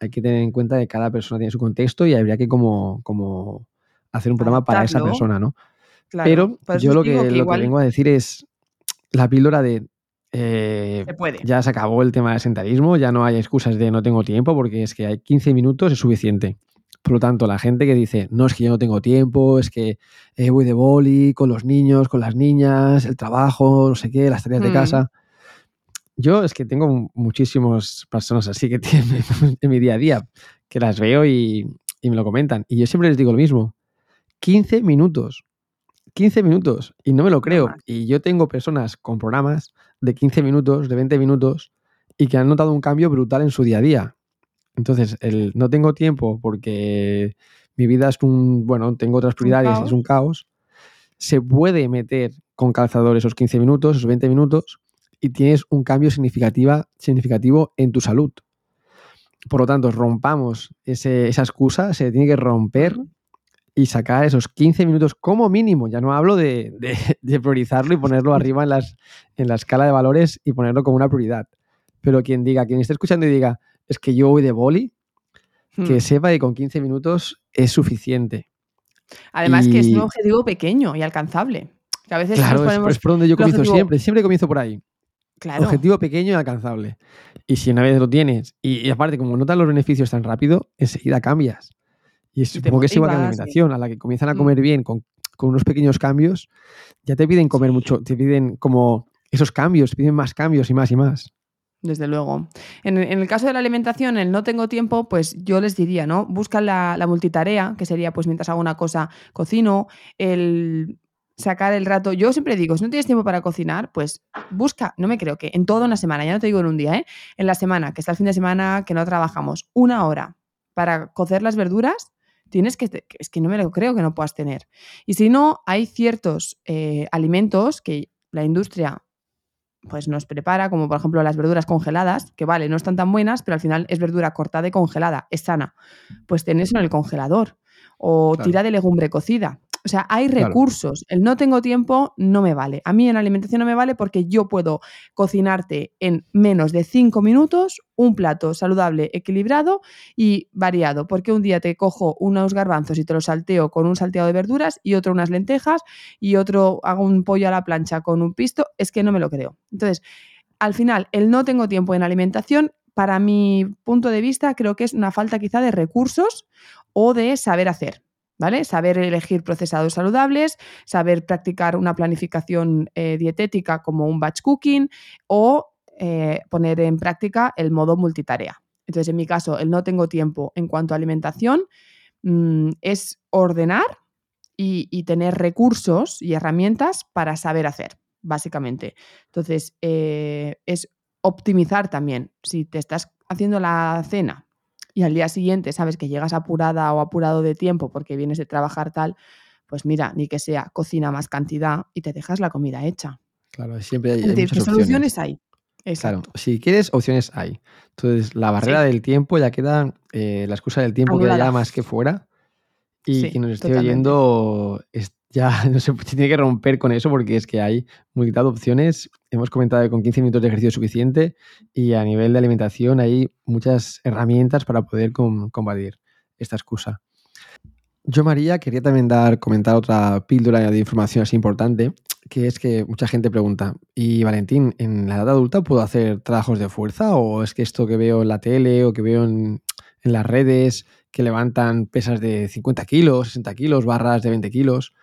Speaker 2: hay que tener en cuenta que cada persona tiene su contexto y habría que como, como hacer un programa para esa persona, ¿no? Pero yo lo que, lo que vengo a decir es la píldora de eh, ya se acabó el tema del sentarismo, ya no hay excusas de no tengo tiempo, porque es que hay 15 minutos es suficiente. Por lo tanto, la gente que dice, no, es que yo no tengo tiempo, es que eh, voy de boli con los niños, con las niñas, el trabajo, no sé qué, las tareas de mm. casa. Yo es que tengo muchísimas personas así que tienen en mi día a día, que las veo y, me lo comentan. Y yo siempre les digo lo mismo. 15 minutos. 15 minutos. Y no me lo creo. Y yo tengo personas con programas de 15 minutos, de 20 minutos, y que han notado un cambio brutal en su día a día. Entonces, el no tengo tiempo porque mi vida es un, bueno, tengo otras prioridades, es un caos. Se puede meter con calzador esos 15 minutos, esos 20 minutos, y tienes un cambio significativa, significativo en tu salud. Por lo tanto, rompamos esa excusa, se tiene que romper y sacar esos 15 minutos como mínimo. Ya no hablo de, priorizarlo y ponerlo arriba en, las, en la escala de valores y ponerlo como una prioridad. Pero quien diga, quien esté escuchando y diga, es que yo voy de boli, que hmm. sepa que con 15 minutos es suficiente.
Speaker 1: Además que es un objetivo pequeño y alcanzable. a veces
Speaker 2: claro, es, por donde yo comienzo siempre. Siempre comienzo por ahí. Objetivo pequeño y alcanzable. Y si una vez lo tienes, y, aparte, como notas los beneficios tan rápido, enseguida cambias. Y supongo que es igual que la alimentación, a la que comienzan a mm. comer bien con, unos pequeños cambios, ya te piden comer mucho, te piden como esos cambios, te piden más cambios y más y más.
Speaker 1: Desde luego. En, el caso de la alimentación, el no tengo tiempo, pues yo les diría, ¿no? Busca la, la multitarea, que sería, pues mientras hago una cosa, cocino, el sacar el rato. Yo siempre digo, si no tienes tiempo para cocinar, pues busca, no me creo que en toda una semana, ya no te digo en un día, ¿eh? en la semana, que está el fin de semana, que no trabajamos, una hora para cocer las verduras, tienes que, es que no me lo creo que no puedas tener. Y si no, hay ciertos eh, alimentos que la industria pues nos prepara, como por ejemplo las verduras congeladas, que vale, no están tan buenas, pero al final es verdura cortada y congelada, es sana. Pues tenés en el congelador. O tira de legumbre cocida. O sea, hay recursos. El no tengo tiempo no me vale. A mí en alimentación no me vale porque yo puedo cocinarte en menos de cinco minutos un plato saludable, equilibrado y variado. Porque un día te cojo unos garbanzos y te los salteo con un salteado de verduras y otro unas lentejas y otro hago un pollo a la plancha con un pisto. Es que no me lo creo. Entonces, al final, el no tengo tiempo en alimentación, para mi punto de vista, creo que es una falta quizá de recursos o de saber hacer. ¿Vale? Saber elegir procesados saludables, saber practicar una planificación eh, dietética como un batch cooking o eh, poner en práctica el modo multitarea. Entonces, en mi caso, el no tengo tiempo en cuanto a alimentación mm, es ordenar y, tener recursos y herramientas para saber hacer, básicamente. Entonces, eh, es optimizar también. Si te estás haciendo la cena y al día siguiente sabes que llegas apurada o apurado de tiempo porque vienes de trabajar tal, pues mira, ni que sea, cocina más cantidad y te dejas la comida hecha.
Speaker 2: Claro, siempre hay, muchas soluciones
Speaker 1: hay.
Speaker 2: Claro, si quieres, opciones hay. Entonces, la barrera del tiempo ya queda, eh, la excusa del tiempo queda ya más que fuera. Y quien nos esté oyendo ya no se tiene que romper con eso porque es que hay multitud de opciones. Hemos comentado que con 15 minutos de ejercicio es suficiente y a nivel de alimentación hay muchas herramientas para poder combatir esta excusa. Yo, María, quería también dar, comentar otra píldora de información así importante, que es que mucha gente pregunta, ¿y Valentín, en la edad adulta puedo hacer trabajos de fuerza? ¿O es que esto que veo en la tele o que veo en, en las redes, que levantan pesas de 50 kilos, 60 kilos, barras de 20 kilos?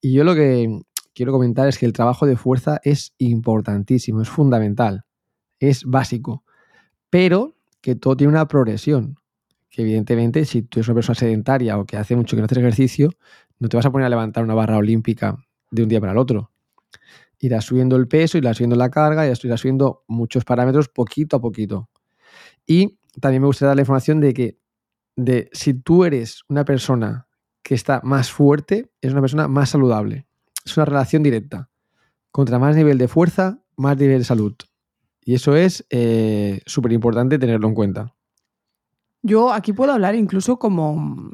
Speaker 2: Y yo lo que quiero comentar es que el trabajo de fuerza es importantísimo, es fundamental, es básico, pero que todo tiene una progresión. Que evidentemente, si tú eres una persona sedentaria o que hace mucho que no haces ejercicio, no te vas a poner a levantar una barra olímpica de un día para el otro. Irás subiendo el peso, irás subiendo la carga, irás subiendo muchos parámetros poquito a poquito. Y también me gustaría dar la información de que de si tú eres una persona que está más fuerte es una persona más saludable. Es una relación directa. Contra más nivel de fuerza, más nivel de salud. Y eso es eh, súper importante tenerlo en cuenta.
Speaker 1: Yo aquí puedo hablar incluso como,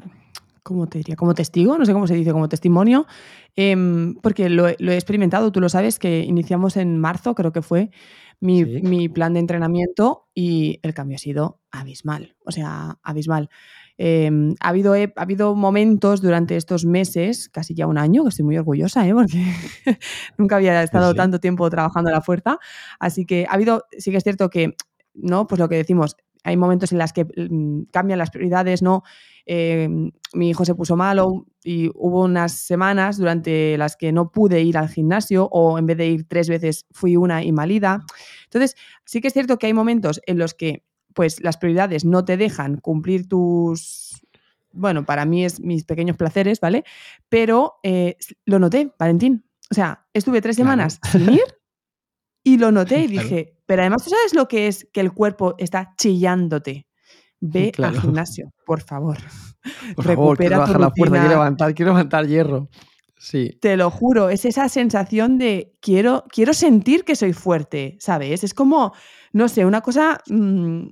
Speaker 1: ¿cómo te diría? Como testigo, no sé cómo se dice, como testimonio, em, porque lo, he experimentado, tú lo sabes, que iniciamos en marzo, creo que fue, mi, mi, plan de entrenamiento y el cambio ha sido abismal, o sea, abismal. Em, ha, habido, ha habido momentos durante estos meses, casi ya un año, que estoy muy orgullosa, ¿eh? porque nunca había estado tanto tiempo trabajando a la fuerza. Así que ha habido, sí que es cierto que, ¿no? Pues lo que decimos, hay momentos en los que mm, cambian las prioridades, ¿no? Em, mi hijo se puso malo y hubo unas semanas durante las que no pude ir al gimnasio o en vez de ir tres veces fui una invalida. Entonces, sí que es cierto que hay momentos en los que pues las prioridades no te dejan cumplir tus, bueno, para mí es mis pequeños placeres, ¿vale? Pero eh, lo noté, Valentín. O sea, estuve tres semanas sin ir y lo noté y dije, pero además tú sabes lo que es que el cuerpo está chillándote. Ve al gimnasio, por favor.
Speaker 2: Por favor, quiero bajar la fuerza, quiero levantar, quiero levantar hierro. Sí.
Speaker 1: Te lo juro, es esa sensación de quiero, quiero sentir que soy fuerte, ¿sabes? Es como, no sé, una cosa, mm,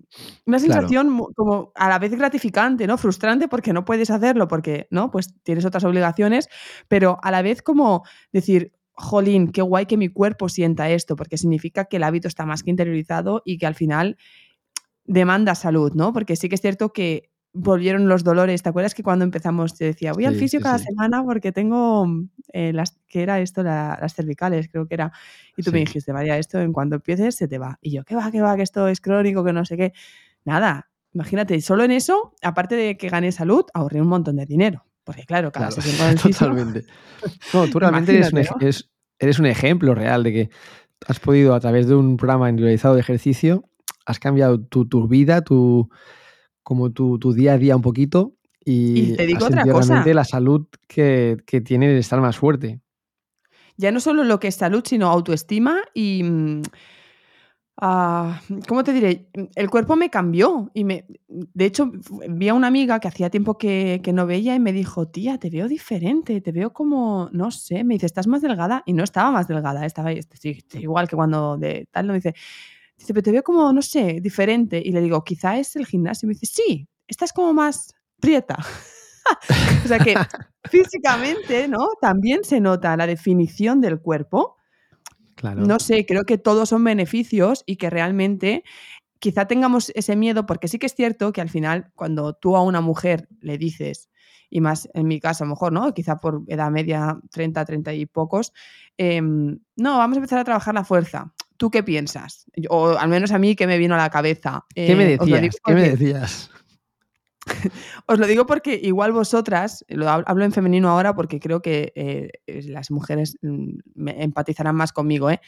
Speaker 1: una sensación como a la vez gratificante, ¿no? Frustrante porque no puedes hacerlo, porque, ¿no? Pues tienes otras obligaciones, pero a la vez como decir, jolín, qué guay que mi cuerpo sienta esto, porque significa que el hábito está más que interiorizado y que al final demanda salud, ¿no? Porque sí que es cierto que volvieron los dolores. ¿Te acuerdas que cuando empezamos te decía, voy al fisio cada semana porque tengo eh, las, que era esto, las cervicales, creo que era. Y tú me dijiste, vaya, esto en cuanto empieces se te va. Y yo, ¿qué va, qué va, que esto es crónico, que no sé qué? Nada, imagínate, solo en eso, aparte de que gané salud, ahorré un montón de dinero. Porque claro, cada claro,
Speaker 2: Totalmente. No, tú realmente eres un, eres un ejemplo real de que has podido, a través de un programa individualizado de ejercicio, has cambiado tu, tu vida, tu como tu, día a día un poquito y,
Speaker 1: te digo otra cosa.
Speaker 2: la salud que, que tiene el estar más fuerte.
Speaker 1: ya no solo lo que es salud, sino autoestima y... Ah, ¿Cómo te diré? El cuerpo me cambió y me... De hecho, vi a una amiga que hacía tiempo que, no veía y me dijo, tía, te veo diferente, te veo como, no sé, me dice, ¿estás más delgada? Y no estaba más delgada, estaba igual que cuando de tal, no dice, dice, pero te veo como, no sé, diferente. Y le digo, quizá es el gimnasio. Y me dice, sí, estás como más prieta. o sea que físicamente, ¿no? También se nota la definición del cuerpo. Claro. No sé, creo que todos son beneficios y que realmente quizá tengamos ese miedo, porque sí que es cierto que al final, cuando tú a una mujer le dices, y más en mi caso a lo mejor, ¿no? Quizá por edad media, 30, 30 y pocos, em, no, vamos a empezar a trabajar la fuerza. ¿Tú qué piensas? O al menos a mí, ¿qué me vino a la cabeza?
Speaker 2: ¿Qué me eh, decías? ¿Qué me decías?
Speaker 1: Os lo digo porque igual vosotras, lo hablo en femenino ahora porque creo que eh, las mujeres mm, empatizarán más conmigo, ¿eh?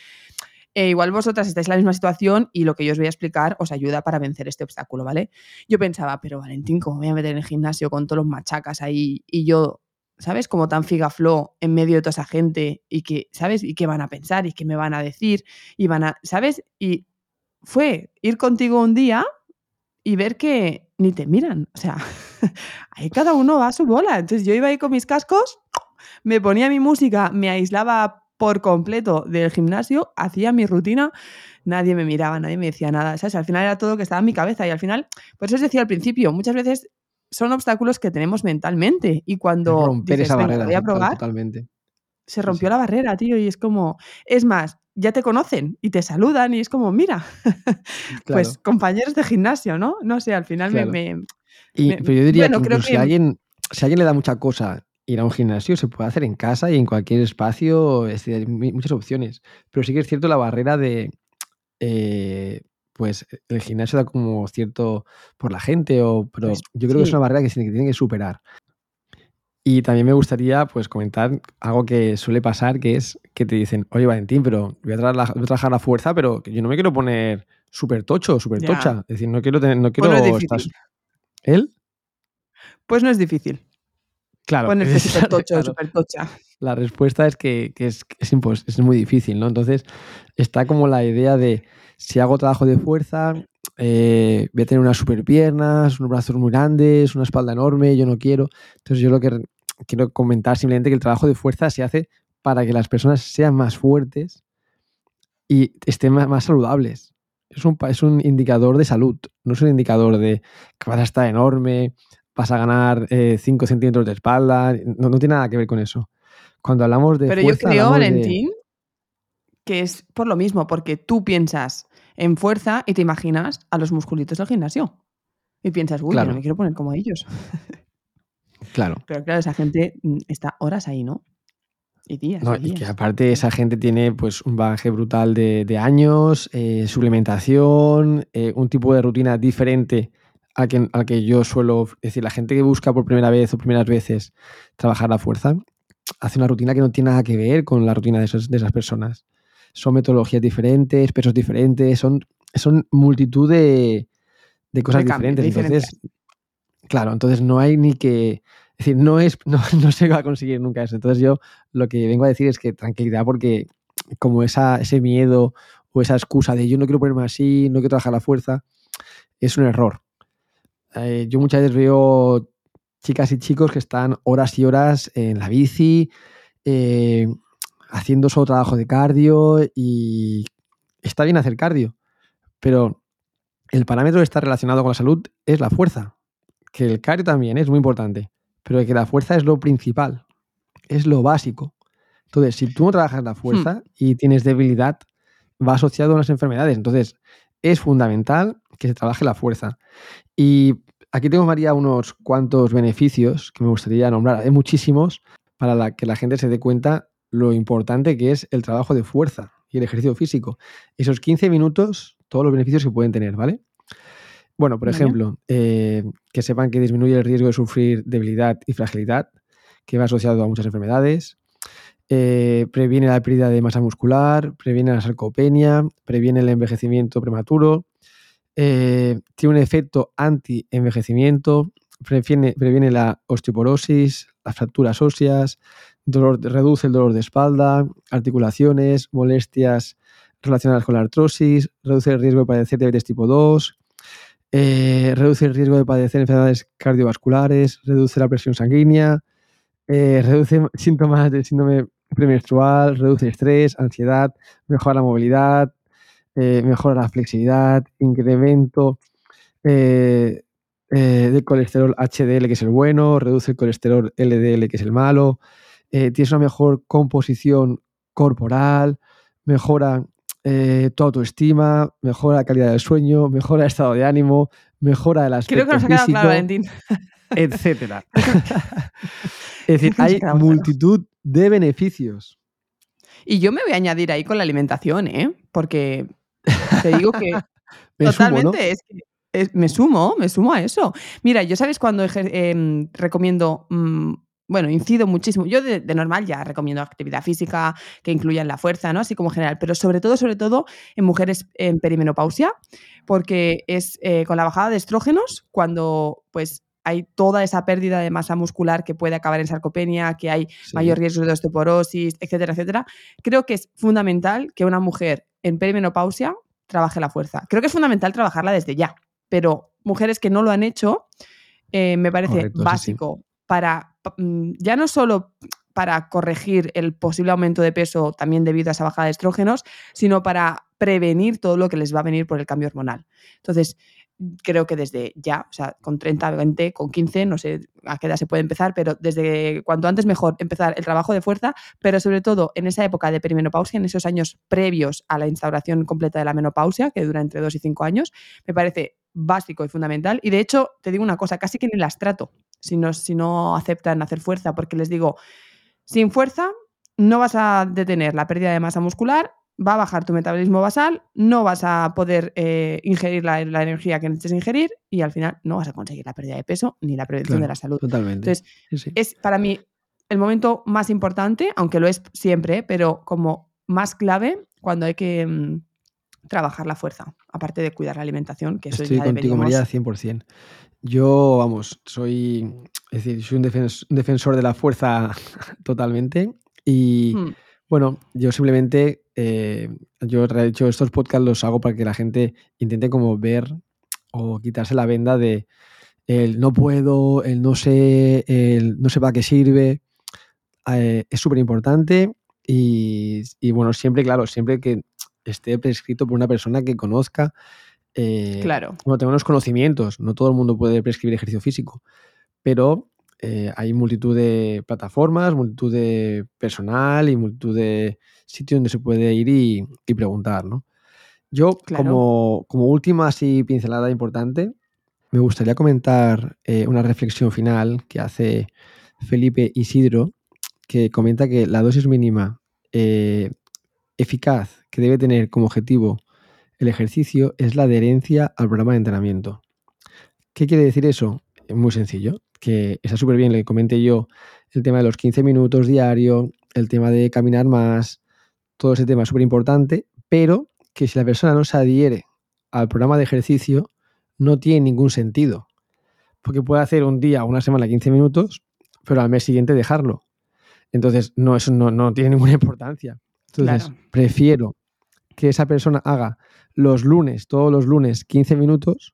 Speaker 1: ¿eh? igual vosotras estáis en la misma situación y lo que yo os voy a explicar os ayuda para vencer este obstáculo, ¿vale? Yo pensaba, pero Valentín, ¿cómo me voy a meter en el gimnasio con todos los machacas ahí y yo, ¿sabes? Como tan figafló en medio de toda esa gente y que, ¿sabes? Y qué van a pensar y qué me van a decir y van a, ¿sabes? Y fue ir contigo un día y ver que ni te miran. O sea, ahí cada uno va a su bola. Entonces yo iba ahí con mis cascos, me ponía mi música, me aislaba por completo del gimnasio, hacía mi rutina, nadie me miraba, nadie me decía nada. ¿sabes? Al final era todo que estaba en mi cabeza y al final, por eso os decía al principio, muchas veces son obstáculos que tenemos mentalmente y cuando
Speaker 2: romper esa barrera voy a probar, totalmente.
Speaker 1: Se rompió la barrera, tío, y es como, es más, ya te conocen y te saludan y es como, mira, pues compañeros de gimnasio, ¿no? No sé, al final me,
Speaker 2: pero yo diría que, Si, alguien, si alguien le da mucha cosa ir a un gimnasio, se puede hacer en casa y en cualquier espacio, hay muchas opciones. Pero sí que es cierto la barrera de, eh, pues el gimnasio da como cierto por la gente, o, pero pues yo creo que es una barrera que se tiene que superar. Y también me gustaría pues comentar algo que suele pasar, que es que te dicen, oye Valentín, pero voy a, trabajar la fuerza, pero yo no me quiero poner súper tocho, súper tocha. Es decir, no quiero tener, no quiero
Speaker 1: pues
Speaker 2: ¿Él?
Speaker 1: Pues no es difícil.
Speaker 2: Claro.
Speaker 1: Ponerse súper tocho, tocha.
Speaker 2: La respuesta es que, es, es, es, muy difícil, ¿no? Entonces, está como la idea de si hago trabajo de fuerza, eh, voy a tener unas super piernas, unos brazos muy grandes, una espalda enorme, yo no quiero. Entonces, yo lo que quiero comentar simplemente que el trabajo de fuerza se hace para que las personas sean más fuertes y estén más, saludables. Es un, es un, indicador de salud, no es un indicador de que vas a estar enorme, vas a ganar 5 eh, centímetros de espalda, no, tiene nada que ver con eso. Cuando hablamos de...
Speaker 1: Pero
Speaker 2: yo
Speaker 1: creo, Valentín, que es por lo mismo, porque tú piensas en fuerza y te imaginas a los musculitos del gimnasio. Y piensas, uy, no me quiero poner como ellos.
Speaker 2: Claro.
Speaker 1: Pero claro, esa gente mm, está horas ahí, ¿no? Y días. y,
Speaker 2: que aparte esa gente tiene pues un bagaje brutal de, años, eh, suplementación, eh, un tipo de rutina diferente al que, al que yo suelo decir. La gente que busca por primera vez o primeras veces trabajar la fuerza hace una rutina que no tiene nada que ver con la rutina de, de esas personas. Son metodologías diferentes, pesos diferentes, son, son multitud de, cosas diferentes. Entonces, Claro, entonces no hay ni que. Es decir, no, es, no, se va a conseguir nunca eso. Entonces yo lo que vengo a decir es que tranquilidad, porque como esa, ese miedo o esa excusa de yo no quiero ponerme así, no quiero trabajar la fuerza, es un error. Eh, yo muchas veces veo chicas y chicos que están horas y horas en la bici, eh, haciendo solo trabajo de cardio y está bien hacer cardio, pero el parámetro que está relacionado con la salud es la fuerza que el cardio también es muy importante, pero que la fuerza es lo principal, es lo básico. Entonces, si tú no trabajas la fuerza hmm. y tienes debilidad, va asociado a unas enfermedades. Entonces, es fundamental que se trabaje la fuerza. Y aquí tengo, María, unos cuantos beneficios que me gustaría nombrar. Hay muchísimos para que la gente se dé cuenta lo importante que es el trabajo de fuerza y el ejercicio físico. Esos 15 minutos, todos los beneficios que pueden tener, ¿vale? Bueno, por ejemplo, eh, que sepan que disminuye el riesgo de sufrir debilidad y fragilidad, que va asociado a muchas enfermedades. Eh, previene la pérdida de masa muscular, previene la sarcopenia, previene el envejecimiento prematuro, eh, tiene un efecto anti-envejecimiento, previene, previene la osteoporosis, las fracturas óseas, reduce el dolor de espalda, articulaciones, molestias relacionadas con la artrosis, reduce el riesgo de padecer diabetes tipo 2, eh, reduce el riesgo de padecer enfermedades cardiovasculares, reduce la presión sanguínea, eh, reduce síntomas del síndrome premenstrual, reduce estrés, ansiedad, mejora la movilidad, eh, mejora la flexibilidad, incremento de colesterol HDL, que es el bueno, reduce el colesterol LDL, que es el malo, tienes una mejor composición corporal, mejora eh, tu autoestima, mejora la calidad del sueño, mejora el estado de ánimo, mejora el aspecto
Speaker 1: Creo que nos ha quedado claro, Valentín.
Speaker 2: etcétera. es decir, hay multitud de beneficios.
Speaker 1: Y yo me voy a añadir ahí con la alimentación, ¿eh? Porque te digo que totalmente es que me sumo, me sumo a eso. Mira, yo sabes cuando em, recomiendo mm, bueno, incido muchísimo. Yo de, normal ya recomiendo actividad física que incluya la fuerza, ¿no? Así como general, pero sobre todo, sobre todo en mujeres en perimenopausia, porque es eh, con la bajada de estrógenos cuando pues hay toda esa pérdida de masa muscular que puede acabar en sarcopenia, que hay mayor riesgo de osteoporosis, etcétera, etcétera. Creo que es fundamental que una mujer en perimenopausia trabaje la fuerza. Creo que es fundamental trabajarla desde ya, pero mujeres que no lo han hecho, eh, me parece básico para mm, ya no solo para corregir el posible aumento de peso también debido a esa bajada de estrógenos, sino para prevenir todo lo que les va a venir por el cambio hormonal. Entonces, creo que desde ya, o sea, con 30, 20, con 15, no sé a qué edad se puede empezar, pero desde cuanto antes mejor empezar el trabajo de fuerza, pero sobre todo en esa época de perimenopausia, en esos años previos a la instauración completa de la menopausia, que dura entre 2 y 5 años, me parece básico y fundamental. Y de hecho, te digo una cosa, casi que ni las trato si no, si no aceptan hacer fuerza, porque les digo, sin fuerza no vas a detener la pérdida de masa muscular, va a bajar tu metabolismo basal, no vas a poder eh, ingerir la, energía que necesites ingerir y al final no vas a conseguir la pérdida de peso ni la prevención de la salud.
Speaker 2: Totalmente.
Speaker 1: Entonces, es para mí el momento más importante, aunque lo es siempre, pero como más clave cuando hay que mm, trabajar la fuerza, aparte de cuidar la alimentación, que eso
Speaker 2: Estoy
Speaker 1: ya
Speaker 2: contigo, María, 100%. Yo, vamos, soy, es decir, soy un, defensor de la fuerza totalmente. Y hmm. bueno, yo simplemente, eh, yo he hecho estos podcasts los hago para que la gente intente como ver o quitarse la venda de el no puedo, el no sé, el no sé para qué sirve. Eh, es súper importante y, y, bueno, siempre, claro, siempre que esté prescrito por una persona que conozca
Speaker 1: eh, claro.
Speaker 2: Bueno, tengo unos conocimientos, no todo el mundo puede prescribir ejercicio físico, pero eh, hay multitud de plataformas, multitud de personal y multitud de sitios donde se puede ir y, preguntar, ¿no? Yo, como, como, última así pincelada importante, me gustaría comentar eh, una reflexión final que hace Felipe Isidro, que comenta que la dosis mínima eficaz que debe tener como objetivo el ejercicio es la adherencia al programa de entrenamiento. ¿Qué quiere decir eso? Muy sencillo, que está súper bien, le comenté yo el tema de los 15 minutos diario, el tema de caminar más, todo ese tema es súper importante, pero que si la persona no se adhiere al programa de ejercicio, no tiene ningún sentido. Porque puede hacer un día una semana 15 minutos, pero al mes siguiente dejarlo. Entonces, no, eso no, tiene ninguna importancia. Entonces, prefiero que esa persona haga los lunes, todos los lunes, 15 minutos,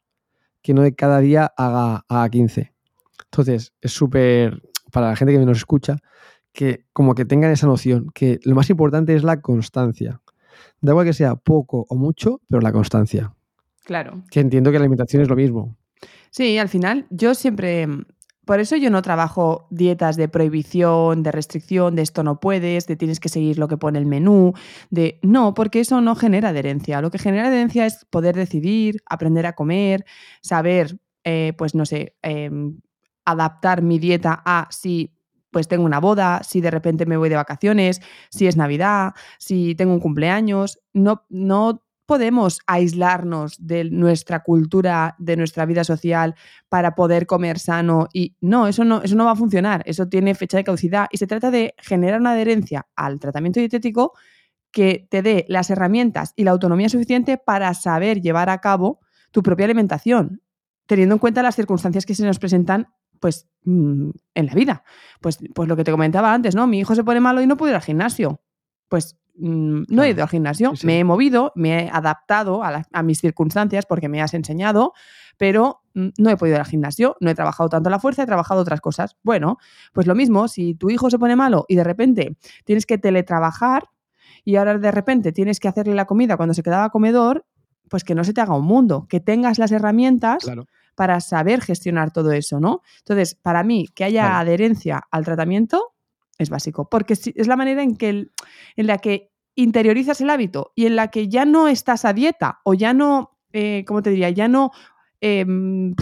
Speaker 2: que no de cada día haga a 15. Entonces, es súper, para la gente que nos escucha, que como que tengan esa noción, que lo más importante es la constancia. Da igual que sea poco o mucho, pero la constancia.
Speaker 1: Claro.
Speaker 2: Que entiendo que la alimentación es lo mismo.
Speaker 1: Sí, al final yo siempre por eso yo no trabajo dietas de prohibición, de restricción, de esto no puedes, de tienes que seguir lo que pone el menú, de no, porque eso no genera adherencia. Lo que genera adherencia es poder decidir, aprender a comer, saber, eh, pues no sé, em, adaptar mi dieta a si pues tengo una boda, si de repente me voy de vacaciones, si es Navidad, si tengo un cumpleaños. No, no podemos aislarnos de nuestra cultura, de nuestra vida social para poder comer sano y no, eso no, eso no va a funcionar, eso tiene fecha de caducidad y se trata de generar una adherencia al tratamiento dietético que te dé las herramientas y la autonomía suficiente para saber llevar a cabo tu propia alimentación. teniendo en cuenta las circunstancias que se nos presentan pues mm, en la vida. Pues, pues lo que te comentaba antes, ¿no? Mi hijo se pone malo y no puedo ir al gimnasio. Pues mm, no he ido al gimnasio, me he movido, me he adaptado a, mis circunstancias porque me has enseñado, pero mm, no he podido ir al gimnasio, no he trabajado tanto la fuerza, he trabajado otras cosas. Bueno, pues lo mismo, si tu hijo se pone malo y de repente tienes que teletrabajar y ahora de repente tienes que hacerle la comida cuando se quedaba comedor, pues que no se te haga un mundo, que tengas las herramientas para saber gestionar todo eso, ¿no? Entonces, para mí, que haya adherencia al tratamiento es básico, porque es la manera en, que en la que interiorizas el hábito y en la que ya no estás a dieta o ya no, eh, ¿cómo te diría? Ya no em,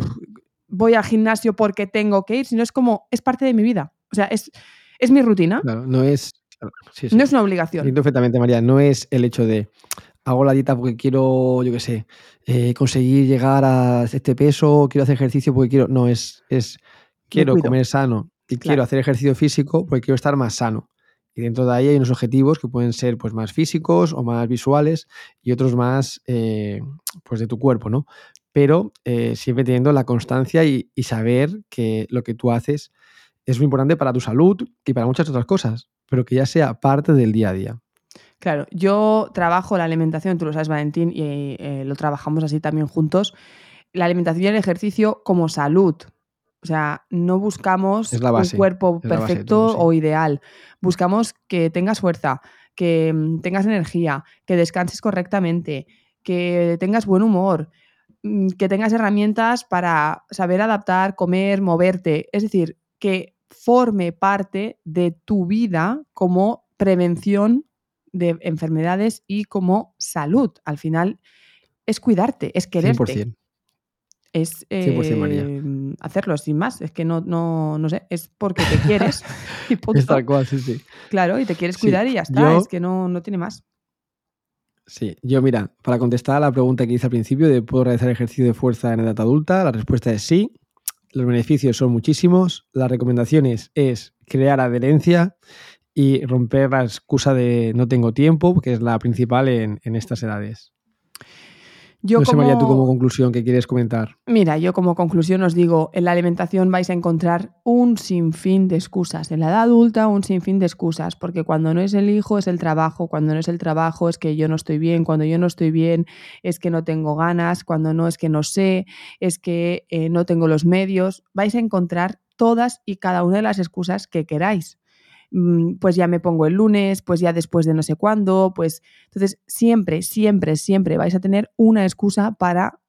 Speaker 1: voy al gimnasio porque tengo que ir, sino es como, es parte de mi vida. O sea, es, es mi rutina.
Speaker 2: Claro, no es...
Speaker 1: No es una obligación.
Speaker 2: perfectamente, María. No es el hecho de, hago la dieta porque quiero, yo qué sé, eh, conseguir llegar a este peso, quiero hacer ejercicio porque quiero. No, es, es quiero comer sano y quiero hacer ejercicio físico porque quiero estar más sano. Y dentro de ahí hay unos objetivos que pueden ser pues, más físicos o más visuales y otros más eh, pues de tu cuerpo, ¿no? Pero eh, siempre teniendo la constancia y, y saber que lo que tú haces es muy importante para tu salud y para muchas otras cosas, pero que ya sea parte del día a día.
Speaker 1: Claro, yo trabajo la alimentación, tú lo sabes, Valentín, y eh, lo trabajamos así también juntos. La alimentación y el ejercicio como salud. O sea, no buscamos un cuerpo perfecto o ideal. Buscamos que tengas fuerza, que mm, tengas energía, que descanses correctamente, que tengas buen humor, mm, que tengas herramientas para saber adaptar, comer, moverte. Es decir, que forme parte de tu vida como prevención de enfermedades y como salud. Al final es cuidarte, es quererte. 100%. Es em, hacerlo sin más. Es que no, no, no sé, es porque te quieres. y
Speaker 2: Es tal cual, sí, sí.
Speaker 1: Claro, y te quieres cuidar y ya está. es que no, no tiene más.
Speaker 2: Sí, yo mira, para contestar a la pregunta que hice al principio de ¿puedo realizar ejercicio de fuerza en edad adulta? La respuesta es sí. Los beneficios son muchísimos. Las recomendaciones es crear adherencia y romper la excusa de no tengo tiempo, que es la principal en, estas edades. Yo no sé, María, tú como conclusión, ¿qué quieres comentar?
Speaker 1: Mira, yo como conclusión os digo, en la alimentación vais a encontrar un sinfín de excusas. En la edad adulta, un sinfín de excusas, porque cuando no es el hijo es el trabajo, cuando no es el trabajo es que yo no estoy bien, cuando yo no estoy bien es que no tengo ganas, cuando no es que no sé, es que eh, no tengo los medios. Vais a encontrar todas y cada una de las excusas que queráis. Mm, pues ya me pongo el lunes, pues ya después de no sé cuándo, pues entonces siempre, siempre, siempre vais a tener una excusa para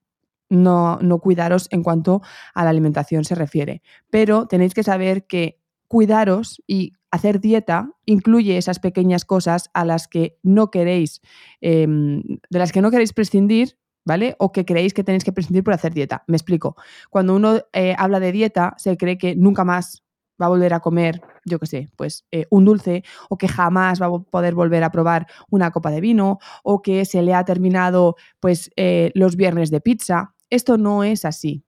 Speaker 1: no, no cuidaros en cuanto a la alimentación se refiere. Pero tenéis que saber que cuidaros y hacer dieta incluye esas pequeñas cosas a las que no queréis, em, de las que no queréis prescindir, ¿vale? O que creéis que tenéis que prescindir por hacer dieta. Me explico. Cuando uno eh, habla de dieta, se cree que nunca más va a volver a comer, yo qué sé, pues eh, un dulce, o que jamás va a poder volver a probar una copa de vino, o que se le ha terminado pues eh, los viernes de pizza. Esto no es así.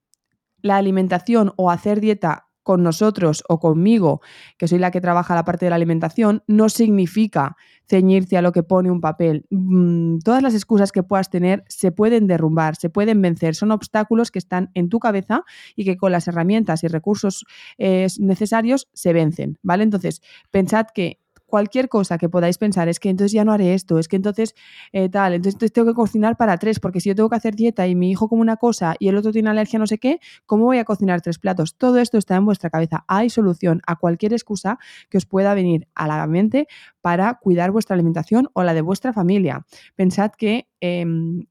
Speaker 1: La alimentación o hacer dieta con nosotros o conmigo, que soy la que trabaja la parte de la alimentación, no significa ceñirse a lo que pone un papel. Mm, todas las excusas que puedas tener se pueden derrumbar, se pueden vencer. Son obstáculos que están en tu cabeza y que con las herramientas y recursos eh, necesarios se vencen, ¿vale? Entonces, pensad que cualquier cosa que podáis pensar, es que entonces ya no haré esto, es que entonces eh, tal, entonces tengo que cocinar para tres, porque si yo tengo que hacer dieta y mi hijo come una cosa y el otro tiene alergia no sé qué, ¿cómo voy a cocinar tres platos? Todo esto está en vuestra cabeza. Hay solución a cualquier excusa que os pueda venir a la mente para cuidar vuestra alimentación o la de vuestra familia. Pensad que em,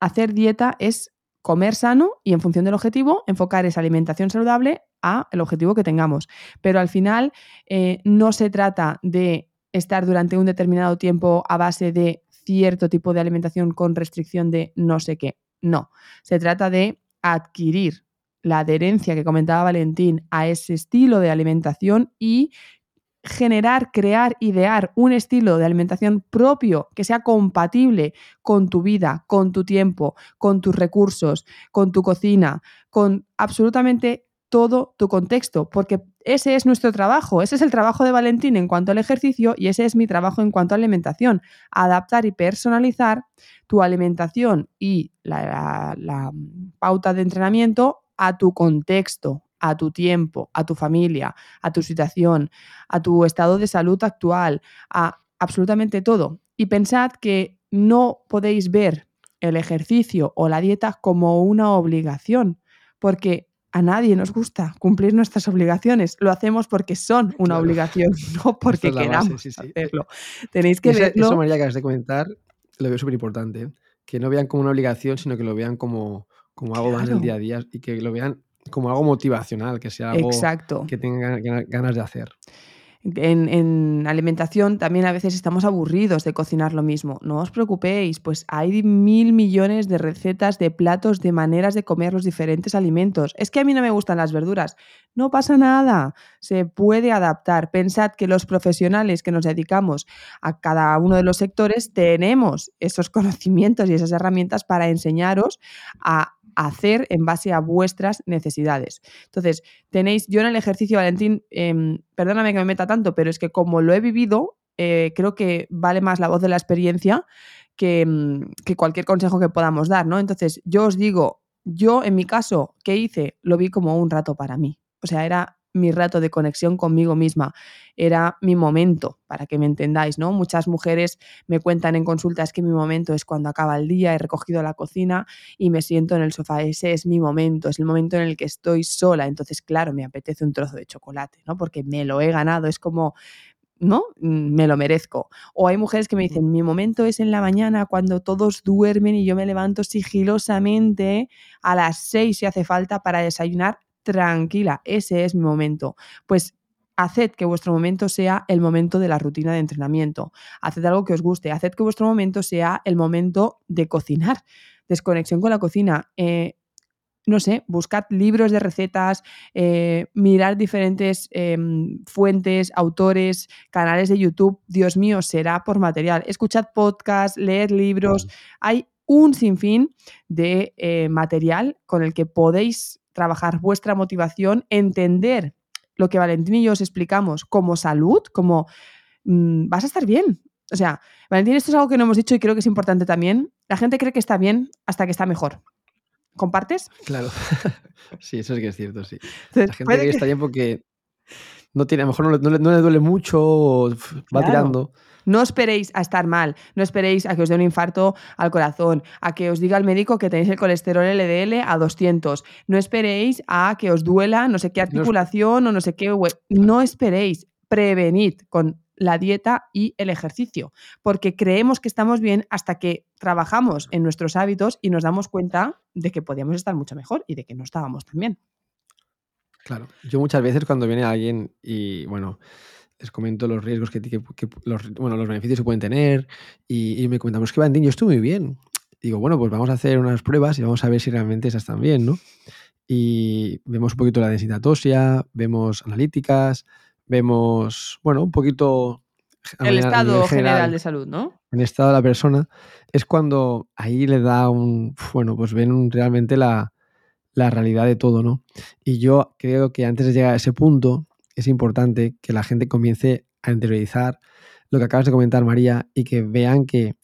Speaker 1: hacer dieta es comer sano y en función del objetivo enfocar esa alimentación saludable a el objetivo que tengamos. Pero al final eh, no se trata de estar durante un determinado tiempo a base de cierto tipo de alimentación con restricción de no sé qué. No, se trata de adquirir la adherencia que comentaba Valentín a ese estilo de alimentación y generar, crear, idear un estilo de alimentación propio que sea compatible con tu vida, con tu tiempo, con tus recursos, con tu cocina, con absolutamente todo tu contexto, porque ese es nuestro trabajo, ese es el trabajo de Valentín en cuanto al ejercicio y ese es mi trabajo en cuanto a alimentación, adaptar y personalizar tu alimentación y la, pauta de entrenamiento a tu contexto, a tu tiempo, a tu familia, a tu situación, a tu estado de salud actual, a absolutamente todo. Y pensad que no podéis ver el ejercicio o la dieta como una obligación, porque a nadie nos gusta cumplir nuestras obligaciones. Lo hacemos porque son una obligación, no porque queramos hacerlo. Tenéis que verlo.
Speaker 2: Eso, María, que has de comentar, lo veo súper importante. ¿eh? Que no vean como una obligación, sino que lo vean como, como algo más del día a día y que lo vean como algo motivacional, que sea algo que tengan ganas de hacer.
Speaker 1: En, alimentación también a veces estamos aburridos de cocinar lo mismo. No os preocupéis, pues hay mil millones de recetas, de platos, de maneras de comer los diferentes alimentos. Es que a mí no me gustan las verduras. No pasa nada, se puede adaptar. Pensad que los profesionales que nos dedicamos a cada uno de los sectores tenemos esos conocimientos y esas herramientas para enseñaros a hacer en base a vuestras necesidades. Entonces, tenéis, yo en el ejercicio, Valentín, em, perdóname que me meta tanto, pero es que como lo he vivido, eh, creo que vale más la voz de la experiencia que, mm, que, cualquier consejo que podamos dar, ¿no? Entonces, yo os digo, yo en mi caso, ¿qué hice? Lo vi como un rato para mí. O sea, era mi rato de conexión conmigo misma, era mi momento, para que me entendáis, ¿no? Muchas mujeres me cuentan en consultas que mi momento es cuando acaba el día, he recogido la cocina y me siento en el sofá, ese es mi momento, es el momento en el que estoy sola, entonces claro, me apetece un trozo de chocolate, ¿no? Porque me lo he ganado, es como ¿no? Mm, me lo merezco. O hay mujeres que me dicen, mi momento es en la mañana cuando todos duermen y yo me levanto sigilosamente a las seis si hace falta para desayunar tranquila, ese es mi momento. Pues haced que vuestro momento sea el momento de la rutina de entrenamiento. Haced algo que os guste. Haced que vuestro momento sea el momento de cocinar. Desconexión con la cocina. Eh, no sé, buscad libros de recetas, eh, mirar diferentes em, fuentes, autores, canales de YouTube. Dios mío, será por material. Escuchad podcasts, leed libros. Hay un sinfín de eh, material con el que podéis trabajar vuestra motivación, entender lo que Valentín y yo os explicamos como salud, como mm, vas a estar bien. O sea, Valentín, esto es algo que no hemos dicho y creo que es importante también. La gente cree que está bien hasta que está mejor. ¿Compartes?
Speaker 2: Claro. sí, eso es que es cierto, sí. la gente cree que, está bien porque no tiene, a lo mejor no, le duele mucho, va tirando.
Speaker 1: No esperéis a estar mal, no esperéis a que os dé un infarto al corazón, a que os diga el médico que tenéis el colesterol LDL a 200. No esperéis a que os duela no sé qué articulación o no sé qué. No esperéis, prevenid con la dieta y el ejercicio, porque creemos que estamos bien hasta que trabajamos en nuestros hábitos y nos damos cuenta de que podíamos estar mucho mejor y de que no estábamos tan bien.
Speaker 2: Claro, yo muchas veces cuando viene alguien y bueno, les comento los riesgos que, los, bueno, los beneficios que pueden tener y, me comentan, pues que Valentín, yo estoy muy bien. digo, bueno, pues vamos a hacer unas pruebas y vamos a ver si realmente esas están bien, ¿no? Y vemos un poquito la densidad ósea, vemos analíticas, vemos, bueno, un poquito...
Speaker 1: El estado general, de salud, ¿no?
Speaker 2: El estado de la persona. Es cuando ahí le da un, bueno, pues ven realmente la, la realidad de todo, ¿no? Y yo creo que antes de llegar a ese punto, es importante que la gente comience a interiorizar lo que acabas de comentar, María, y que vean que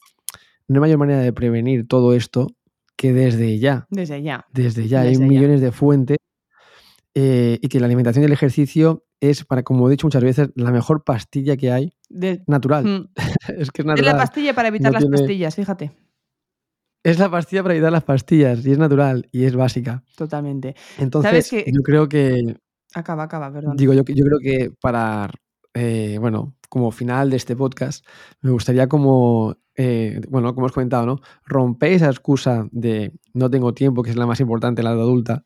Speaker 2: no hay mayor manera de prevenir todo esto que desde ya.
Speaker 1: Desde ya.
Speaker 2: Desde ya. hay millones de fuentes eh, y que la alimentación y el ejercicio es, para, como he dicho muchas veces, la mejor pastilla que hay natural. Mm. es que es natural.
Speaker 1: Es la pastilla para evitar las pastillas, fíjate.
Speaker 2: Es la pastilla para evitar las pastillas y es natural y es básica.
Speaker 1: Totalmente.
Speaker 2: Entonces, yo creo que
Speaker 1: Acaba, acaba, perdón.
Speaker 2: Digo, yo, yo creo que para, eh, bueno, como final de este podcast, me gustaría como, eh, bueno, como os comentado, ¿no? Romper esa excusa de no tengo tiempo, que es la más importante la edad adulta,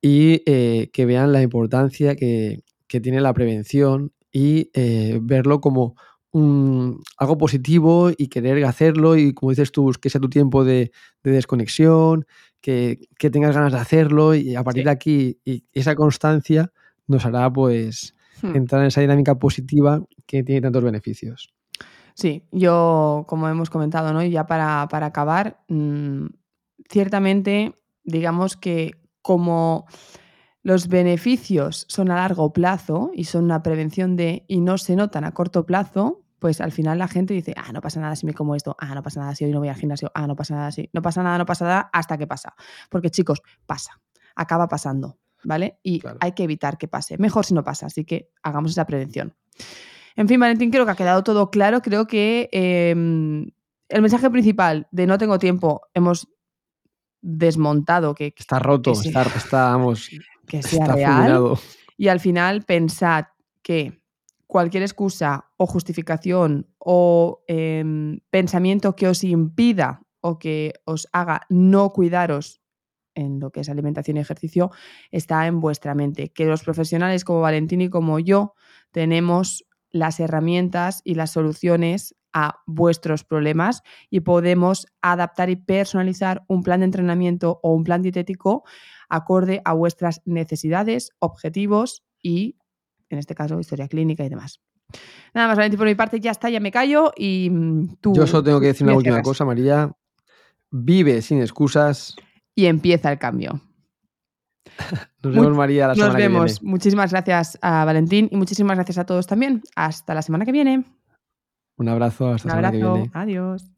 Speaker 2: y eh, que vean la importancia que, tiene la prevención y verlo como un, algo positivo y querer hacerlo y como dices tú, que sea tu tiempo de, de desconexión, que, tengas ganas de hacerlo y a partir de aquí y esa constancia nos hará pues hmm. entrar en esa dinámica positiva que tiene tantos beneficios.
Speaker 1: Sí, yo como hemos comentado, ¿no? Y ya para, acabar, mm, ciertamente digamos que como los beneficios son a largo plazo y son una prevención de y no se notan a corto plazo, pues al final la gente dice, ah, no pasa nada si me como esto, ah, no pasa nada si hoy no voy al gimnasio, ah, no pasa nada si, no pasa nada, no pasa nada, hasta que pasa. Porque chicos, pasa. acaba pasando, ¿vale? Y
Speaker 2: Claro.
Speaker 1: hay que evitar que pase. Mejor si no pasa, así que hagamos esa prevención. En fin, Valentín, creo que ha quedado todo claro. Creo que eh, el mensaje principal de no tengo tiempo hemos desmontado que,
Speaker 2: Está roto,
Speaker 1: Que
Speaker 2: está, está, vamos,
Speaker 1: que sea
Speaker 2: está
Speaker 1: real.
Speaker 2: fulminado.
Speaker 1: Y al final pensad que cualquier excusa o justificación o em, pensamiento que os impida o que os haga no cuidaros en lo que es alimentación y ejercicio está en vuestra mente. Que los profesionales como Valentín y como yo tenemos las herramientas y las soluciones a vuestros problemas y podemos adaptar y personalizar un plan de entrenamiento o un plan dietético acorde a vuestras necesidades, objetivos y, en este caso, historia clínica y demás. Nada más, Valentín, por mi parte ya está, ya me callo y mm, tú...
Speaker 2: Yo solo tengo que decir una última
Speaker 1: cierras.
Speaker 2: cosa, María. Vive sin excusas.
Speaker 1: Y empieza el cambio.
Speaker 2: Nos
Speaker 1: Muy-
Speaker 2: vemos, María, la
Speaker 1: Nos
Speaker 2: semana que viene.
Speaker 1: vemos. Muchísimas gracias a Valentín y muchísimas gracias a todos también. Hasta la semana que viene.
Speaker 2: Un abrazo, hasta
Speaker 1: Un
Speaker 2: la semana que viene.
Speaker 1: Adiós.